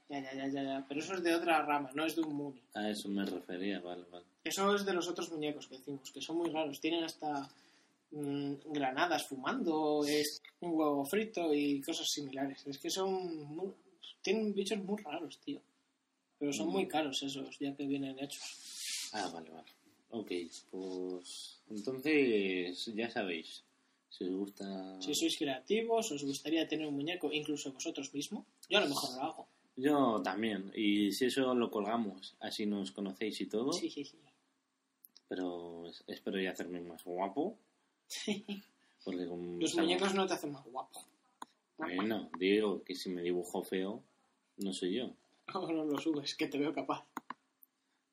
Ya, ya, ya, ya, ya. Pero eso es de otra rama, no es de un Muni. A eso me refería, vale, vale. Eso es de los otros muñecos que decimos, que son muy raros. Tienen hasta mm, granadas fumando, es un huevo frito y cosas similares. Es que son. muy- tienen bichos muy raros, tío. Pero son muy caros esos, ya que vienen hechos. Ah, vale, vale. Ok, pues... Entonces, ya sabéis. Si os gusta... Si sois creativos, os gustaría tener un muñeco, incluso vosotros mismos, yo a lo mejor lo hago. Yo también. Y si eso lo colgamos, así nos conocéis y todo. Sí, sí, sí. Pero es- espero ya hacerme más guapo. Porque con Los muñecos no te hacen más guapo. Bueno, digo que si me dibujo feo, no soy yo. O no lo subes, que te veo capaz.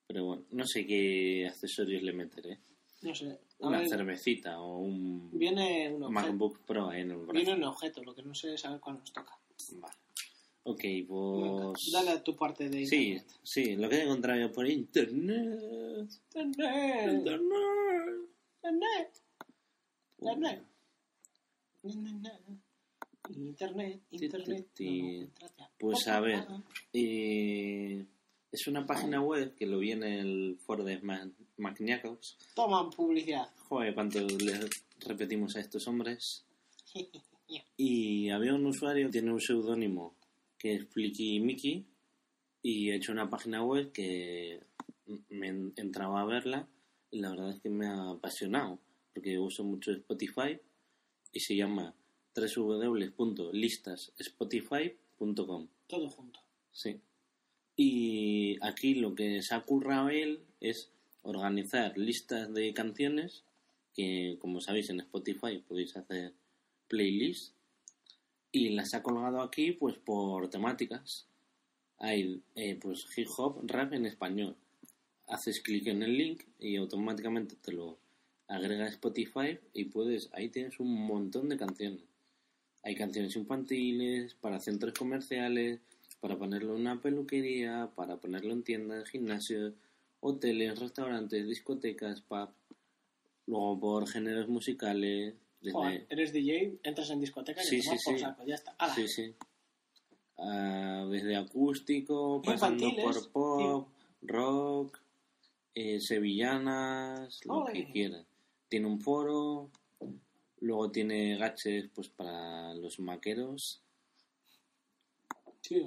Pero bueno, no sé qué accesorios le meteré. No sé. A Una ver, cervecita o un viene un objeto. MacBook Pro en el brazo. Viene un objeto, lo que no sé es saber cuándo nos toca. Vale. Ok, pues... Dale a tu parte de Sí, internet. sí, lo que he encontrado yo por internet. Internet. Internet. Internet. Internet. Internet. Internet. Pues a ver, eh, es una página web que lo vi en el foro de Ma- Magniacos. Toman publicidad. Joder, cuánto le repetimos a estos hombres. Y había un usuario, tiene un seudónimo que es Flicky Mickey y he hecho una página web que me en- entraba a verla y la verdad es que me ha apasionado porque uso mucho Spotify y se llama www.listasspotify.com Todo junto. Sí. Y aquí lo que se ha currado él es organizar listas de canciones que, como sabéis, en Spotify podéis hacer playlists y las ha colgado aquí pues por temáticas. Hay eh, pues hip hop, rap en español. Haces clic en el link y automáticamente te lo agrega Spotify y puedes, ahí tienes un montón de canciones. Hay canciones infantiles, para centros comerciales, para ponerlo en una peluquería, para ponerlo en tiendas, gimnasios, hoteles, restaurantes, discotecas, pub. Luego por géneros musicales, desde... Joder, eres DJ, entras en discoteca y Sí, te tomas sí, por sí. saco, ya está. ¡Hala! Sí, sí. Ah, desde acústico, pasando Infantiles, por pop, rock, eh, sevillanas, lo que quieras. Tiene un foro, luego tiene gaches pues para los maqueros,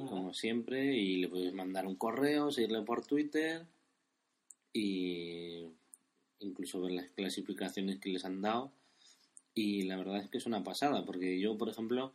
como siempre, y le puedes mandar un correo, seguirle por Twitter y incluso ver las clasificaciones que les han dado. Y la verdad es que es una pasada, porque yo, por ejemplo,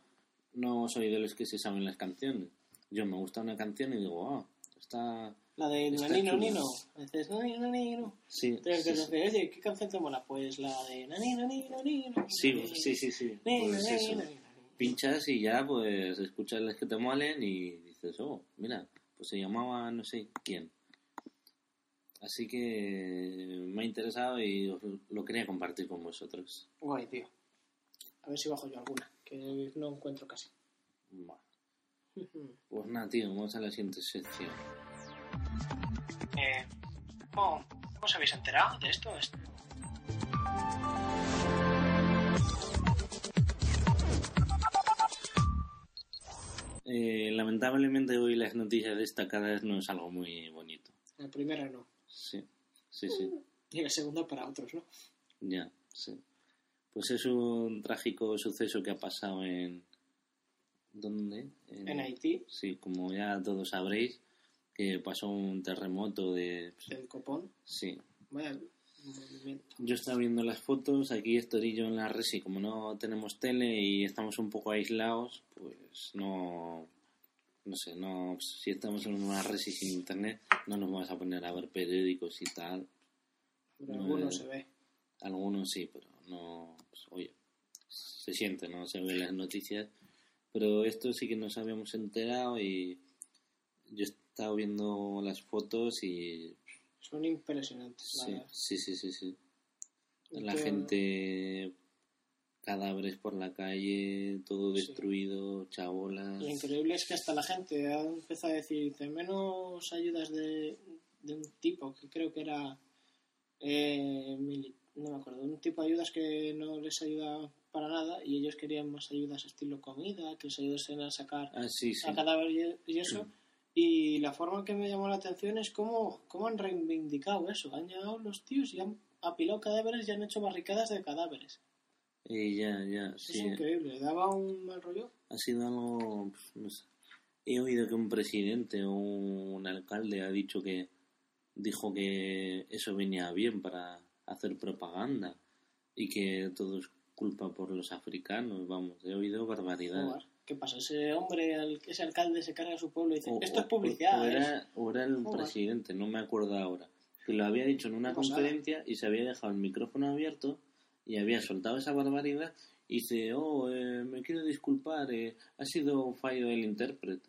no soy de los que se saben las canciones. Yo me gusta una canción y digo, ah, está... La de Está Nanino chulo. Nino. Dices, Nanino Nino. Sí, que oye, ¿qué canción te mola? Pues la de Nanino Nino Nino. Sí, sí, sí, sí. Nino, Pues eso. Nino, Nino. Pinchas y ya, pues, escuchas las que te molen y dices, oh, mira, pues se llamaba no sé quién. Así que me ha interesado y os lo quería compartir con vosotros. Guay, tío. A ver si bajo yo alguna, que no encuentro casi. Bueno, pues nada, tío, vamos a la siguiente sección. Eh, ¿cómo, ¿Cómo os habéis enterado de esto? Esto- Eh, lamentablemente hoy las noticias destacadas no es algo muy bonito. La primera no. Sí, sí, sí. Y la segunda para otros, ¿no? Ya, sí. Pues es un trágico suceso que ha pasado en... ¿Dónde? En Haití, Sí, como ya todos sabréis, que pasó un terremoto de... del copón. Sí. Vaya movimiento. Yo estaba viendo las fotos, aquí estoy yo en la resi, como no tenemos tele y estamos un poco aislados, pues no... No sé, no, si estamos en una resi sin internet, no nos vamos a poner a ver periódicos y tal. Pero No, alguno eh. se ve. Algunos sí, pero no. Pues, oye, se siente, ¿no? Se ven las noticias. Pero esto sí que nos habíamos enterado y yo he estado viendo las fotos y. Son impresionantes, Sí, sí, sí, sí. sí. La gente, cadáveres por la calle, todo destruido, chabolas. Lo increíble es que hasta la gente ha empezado a decir "Dice, menos ayudas de, de un tipo que creo que era eh, mili- no me acuerdo un tipo de ayudas que no les ayuda para nada y ellos querían más ayudas estilo comida que les ayudasen a sacar Ah, sí, sí. a cadáver y, eso. Y la forma que me llamó la atención es cómo, cómo han reivindicado eso. Han llegado los tíos y han apilado cadáveres y han hecho barricadas de cadáveres. Ya, ya, es increíble daba un mal rollo. Ha sido algo, pues, no sé. He oído que un presidente o un alcalde ha dicho que dijo que eso venía bien para hacer propaganda y que todo es culpa por los africanos, vamos, he oído barbaridades. ¿Qué pasa? Ese hombre, el- ese alcalde se carga a su pueblo y dice, O- esto es publicidad. O era, o era el Joder. presidente, no me acuerdo ahora, que lo había dicho en una conferencia y se había dejado el micrófono abierto y había soltado esa barbaridad y dice, oh, eh, me quiero disculpar, eh, ha sido un fallo del intérprete.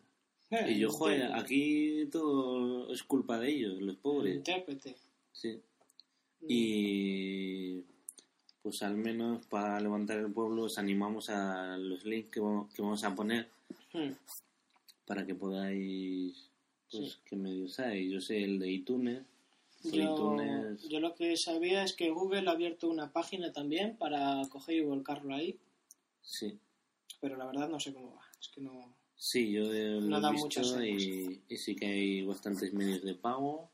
Eh, Y yo, joder, aquí todo es culpa de ellos, los pobres. Intérprete. Sí. Y pues al menos para levantar el pueblo os animamos a los links que vamos, que vamos a poner Hmm. para que podáis, pues, Sí. qué medios hay. Yo sé el de iTunes. Yo, lo que sabía es que Google ha abierto una página también para coger y volcarlo ahí, sí. pero la verdad no sé cómo va. Es que no... Sí, yo No lo da he muchas visto y, y sí que hay bastantes medios de pago.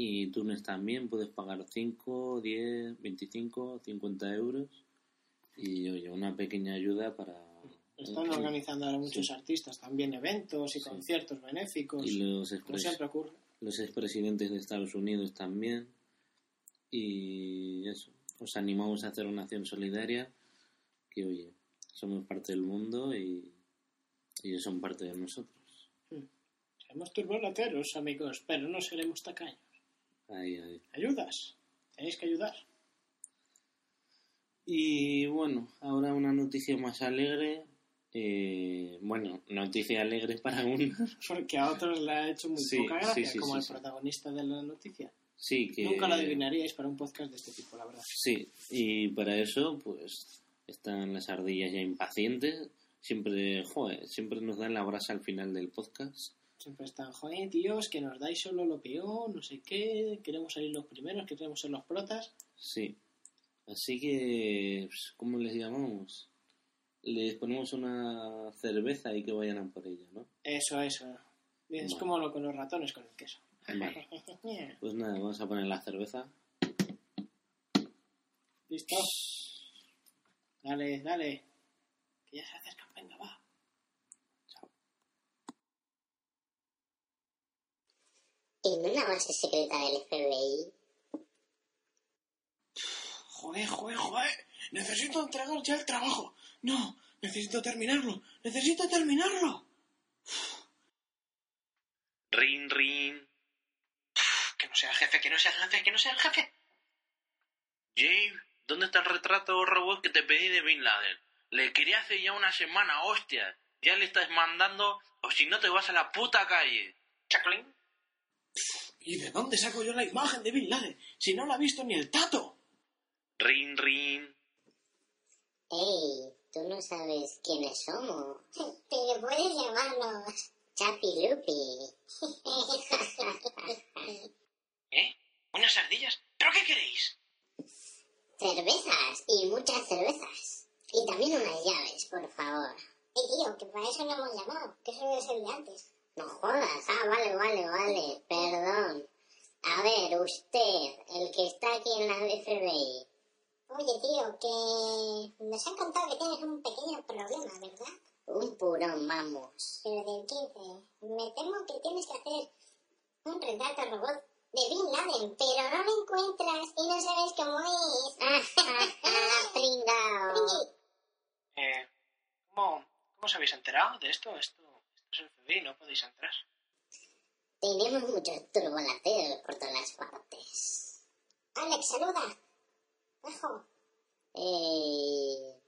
Y iTunes también puedes pagar 5, 10, 25, 50 euros. Y oye, una pequeña ayuda para... Están organizando ahora muchos artistas también eventos y Sí. conciertos benéficos, Y los, como expres- siempre ocurre. los expresidentes de Estados Unidos también. Y eso, os animamos a hacer una acción solidaria. Que oye, somos parte del mundo y ellos son parte de nosotros. Seremos turbolateros, amigos, pero no seremos tacaños. Ahí, ahí. Ayudas. Tenéis que ayudar. Y bueno, ahora una noticia más alegre. Eh, bueno, noticia alegre para unos. Porque a otros le ha hecho muy Sí, poca gracia, sí, sí, como el protagonista de la noticia. Sí, que. Nunca lo adivinaríais para un podcast de este tipo, la verdad. Sí, y para eso, pues, están las ardillas ya impacientes. Siempre, joder, siempre nos dan la brasa al final del podcast. Siempre están, joder, tíos, que nos dais solo lo peor, no sé qué, queremos salir los primeros, que queremos ser los protas. Sí. Así que, pues, ¿cómo les llamamos? Les ponemos una cerveza y que vayan a por ella, ¿no? Eso, eso. Es Vale. como lo con los ratones con el queso. Vale. Pues nada, vamos a poner la cerveza. ¿Listo? Dale, dale. Que ya se acercan, venga, va. En una base secreta del FBI, Joder, joder, joder. Necesito entregar ya el trabajo. No, necesito terminarlo. Necesito terminarlo. Rin, rin. Que no sea el jefe, que no sea el jefe, que no sea el jefe. Jay, ¿dónde está el retrato robot que te pedí de Bin Laden? Le quería hace ya una semana, hostia. Ya le estás mandando, o si no te vas a la puta calle. Chacolín. ¿Y de dónde saco yo la imagen de Bin Laden? Si no la ha visto ni el tato. Rin, rin. ¡Ey! Tú no sabes quiénes somos. Pero puedes llamarnos Chapi Lupi. ¿Eh? ¿Unas ardillas? ¿Pero qué queréis? cervezas y muchas cervezas. Y también unas llaves, por favor. Ey, tío, que para eso no hemos llamado. Que eso debe ser de antes. No jodas. Ah, vale, vale, vale. Perdón. A ver, usted, el que está aquí en la FBI. Oye, tío, que nos han contado que tienes un pequeño problema, ¿verdad? Un purón, vamos. Pero del 15. Me temo que tienes que hacer un retrato robot de Bin Laden, pero no lo encuentras y no sabes cómo es. Pringao. Eh, ¿cómo, ¿Cómo os habéis enterado de esto? Esto, no podéis entrar. Tenemos muchos turbolateros por todas las partes. Alex, saluda. Bajo. Eh,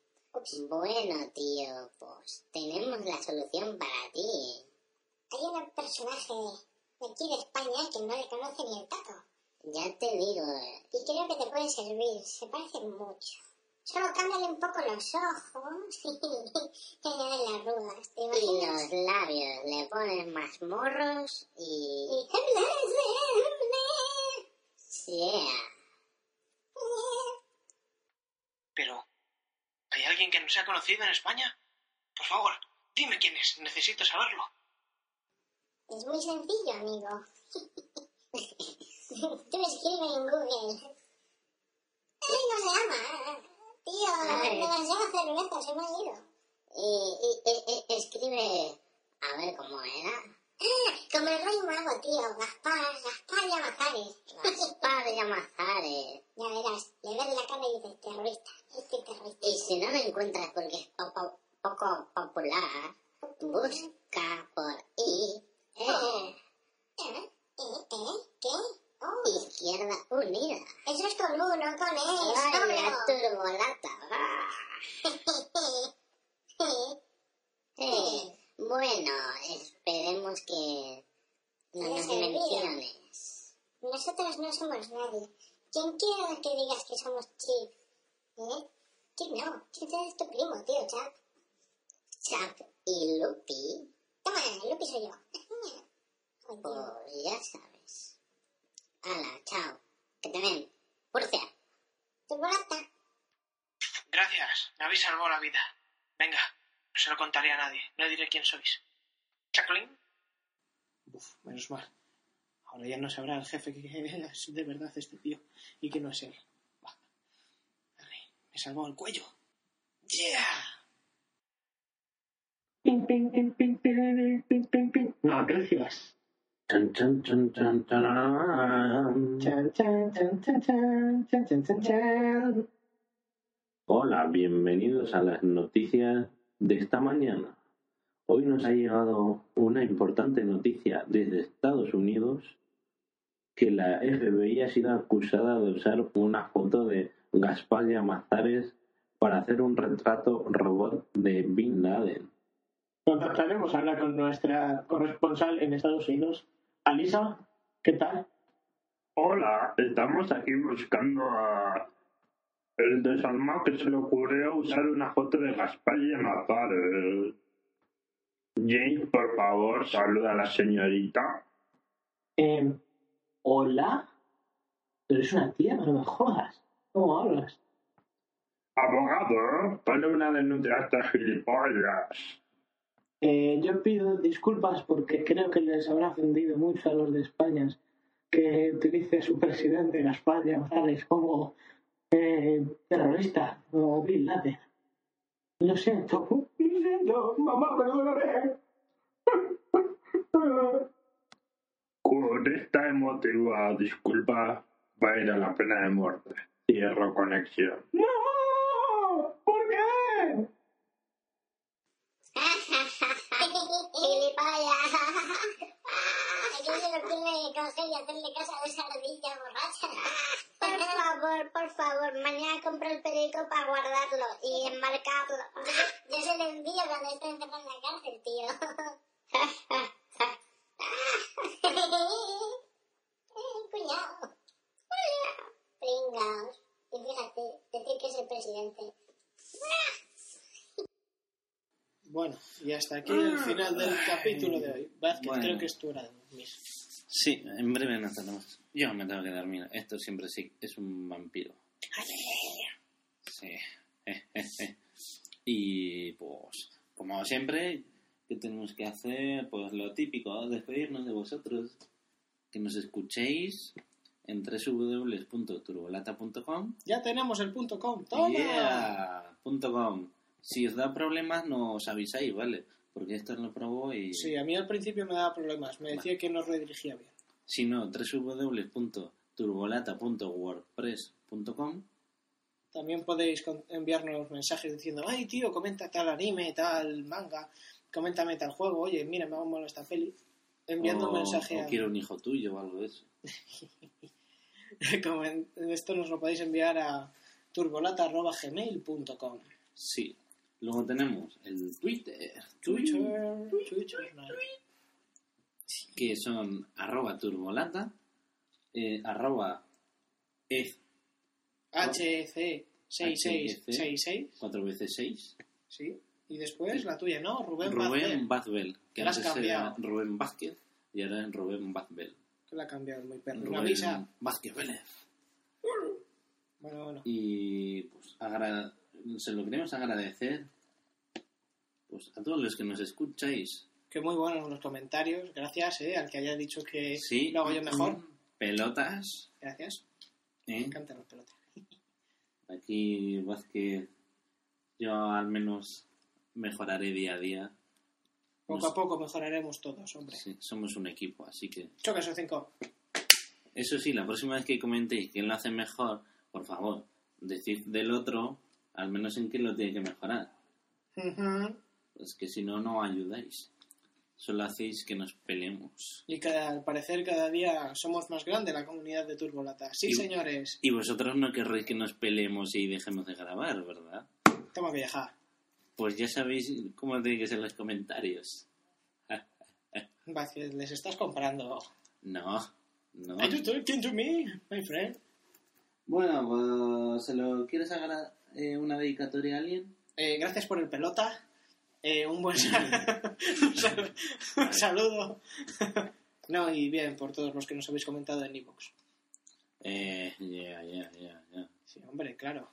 bueno, tío, pues tenemos la solución para ti. Hay un personaje de aquí de España que no le conoce ni el tato. Ya te digo. Y creo que te puede servir. Se parecen mucho. Solo cámbiale un poco los ojos y añade las arrugas. ¿Te Y imaginas? los labios, le pones más morros y... Y... Yeah. Pero, ¿hay alguien que no sea conocido en España? Por favor, dime quién es. Necesito saberlo. Es muy sencillo, amigo. Tú escribe en Google. Ay, no se llama. Tío, Ay. demasiada cerveza, se me ha ido. Y, y- escribe... A ver cómo era. Ah, como el rey mago, tío. Gaspar, Gaspar Llamazares. Gaspar Llamazares. Ya verás, le ves la cara y dices, terrorista. Este terrorista. Y si no lo encuentras porque es poco, poco popular, busca por I, E, ¿Eh? ¿Eh? ¿Eh? ¿Qué? Oh, Izquierda Unida. eso es con U, no con Vaya solo. turbolata. Bueno, esperemos que no nos menciones. Nosotros no somos nadie. ¿Quién quiere que digas que somos Chip? ¿Eh? Chip no. Chip es tu primo, tío, Chap. Chap y Lupi, Toma, Lupi soy yo. Pues ya sabes. Hala, chao. Que te ven. Murcia. Tu bolata. Gracias, me habéis salvado la vida. Venga, no se lo contaré a nadie. No diré quién sois. ¿Chaclín? Uf, menos mal. Ahora ya no sabrá el jefe que es de verdad este tío y que no es él. Va. Vale, me salvó el cuello. ¡Yeah! Ping, ping, ping, ping, ping, ping, ping, ping. No, gracias. Hola, bienvenidos a las noticias de esta mañana. Hoy nos ha llegado una importante noticia desde Estados Unidos que la FBI ha sido acusada de usar una foto de Gaspar Llamazares para hacer un retrato robot de Bin Laden. Contactaremos ahora con nuestra corresponsal en Estados Unidos. Alisa, ¿qué tal? Hola, estamos aquí buscando a el desalmado que se le ocurrió usar una foto de Gaspar Llamazares. James, por favor, saluda a la señorita. Eh, Hola. Eres una tía, no me jodas. ¿Cómo hablas? Abogado, pone una denuncia a estas gilipollas. Eh, yo pido disculpas porque creo que les habrá ofendido mucho a los de España que utilice a su presidente Gaspar González como eh, terrorista o Bin Laden. Lo siento, lo siento, mamá, perdóname. Con esta emotiva disculpa va a ir a la pena de muerte. Cierro conexión. ¡No! ¿Por qué? ¡Gilipollas! ¿A quién se le ocurre coger y hacerle caso a esa ardilla borracha? Por favor, por favor, mañana compro el periódico para guardarlo y enmarcarlo. Yo se lo envío cuando esté encerrado en la cárcel, tío. Eh, Cuñado. Pringaos. Y fíjate, decir que es el presidente. Bueno, y hasta aquí el final del capítulo de hoy. Vázquez, Bueno. creo que es tu hora de dormir. Sí, en breve nos tenemos. Yo me tengo que dormir. Esto siempre sí es un vampiro. Sí. Y pues, como siempre, ¿qué tenemos que hacer? Pues lo típico, despedirnos de vosotros. Que nos escuchéis en www.turbolata.com. Ya tenemos el punto com. ¡Toma! Yeah, punto com. Si os da problemas, nos avisáis, ¿vale? Porque esto lo probó y... Sí, a mí al principio me daba problemas. Me decía que no redirigía bien. Si no, www.turbolata.wordpress.com También podéis enviarnos mensajes diciendo, ay tío, comenta tal anime, tal manga, coméntame tal juego, oye, mira, me ha molado esta peli. Enviando un o, mensaje o a... quiero un hijo tuyo o algo de eso. Esto nos lo podéis enviar a turbolata.gmail.com Sí. Luego tenemos el Twitter, Twitter, Twitter, que son arroba turbolata. eh, arroba ef HC6666. 4 veces 6 Sí. Y después la tuya, ¿no? Rubén, Rubén Bazbel, que antes era cambiado. Rubén Vázquez y ahora es Rubén Bazbel. Que la ha cambiado muy perro. Rubén. Vázquez Vélez. Bueno, bueno. Y pues agra- se lo queremos agradecer pues, a todos los que nos escucháis. Que muy buenos los comentarios. Gracias, ¿eh? Al que haya dicho que Sí, lo hago yo mejor. mm, Pelotas. Gracias. ¿eh? Me encantan las pelotas. Aquí Vázquez, yo al menos mejoraré día a día. Poco a poco mejoraremos todos, hombre. Sí, somos un equipo, así que... Choque esos cinco. Eso sí, la próxima vez que comentéis quién lo hace mejor, por favor, decid del otro, al menos en qué lo tiene que mejorar. Ujú. Pues que si no, no ayudáis. Solo hacéis que nos peleemos. Y cada, al parecer cada día somos más grande la comunidad de Turbolata. Sí, Y- señores. Y vosotros no querréis que nos peleemos y dejemos de grabar, ¿verdad? Toma vieja. Pues ya sabéis cómo tiene que ser los comentarios. Les estás comprando. No, no. Are you talking to me, my friend? Bueno, pues, ¿se lo quieres hacer eh, una dedicatoria a alguien? Eh, gracias por el pelota. Eh, un buen sal- un sal- un saludo. no, y bien, por todos los que nos habéis comentado en iVoox. Eh, ya, ya, ya, ya. Sí, hombre, claro.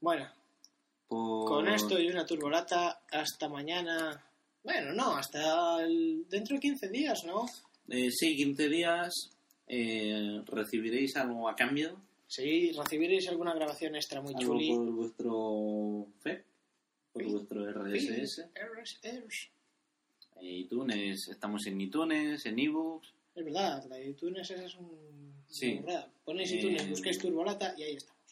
Bueno, Por- con esto y una turbolata, hasta mañana. Bueno, no, hasta el- dentro de 15 días, ¿no? Eh, sí, 15 días eh, recibiréis algo a cambio. Sí, recibiréis alguna grabación extra muy Algo chuli. por vuestro FEP, por Sí. vuestro RSS. Ers. En iTunes, estamos en iTunes, en ebooks. Es verdad, la de iTunes esa es un... Sí. Ponéis Eh, iTunes, busquéis turbolata y ahí estamos.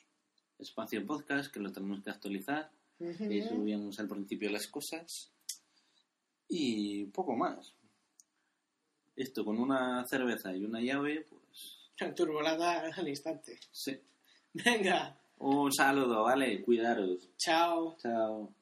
Espacio Podcast, que lo tenemos que actualizar. Y subíamos al principio las cosas. Y poco más. Esto con una cerveza y una llave, pues Turbolata al instante. sí. Venga, Un saludo, ¿vale? Cuidaros. chao. Chao.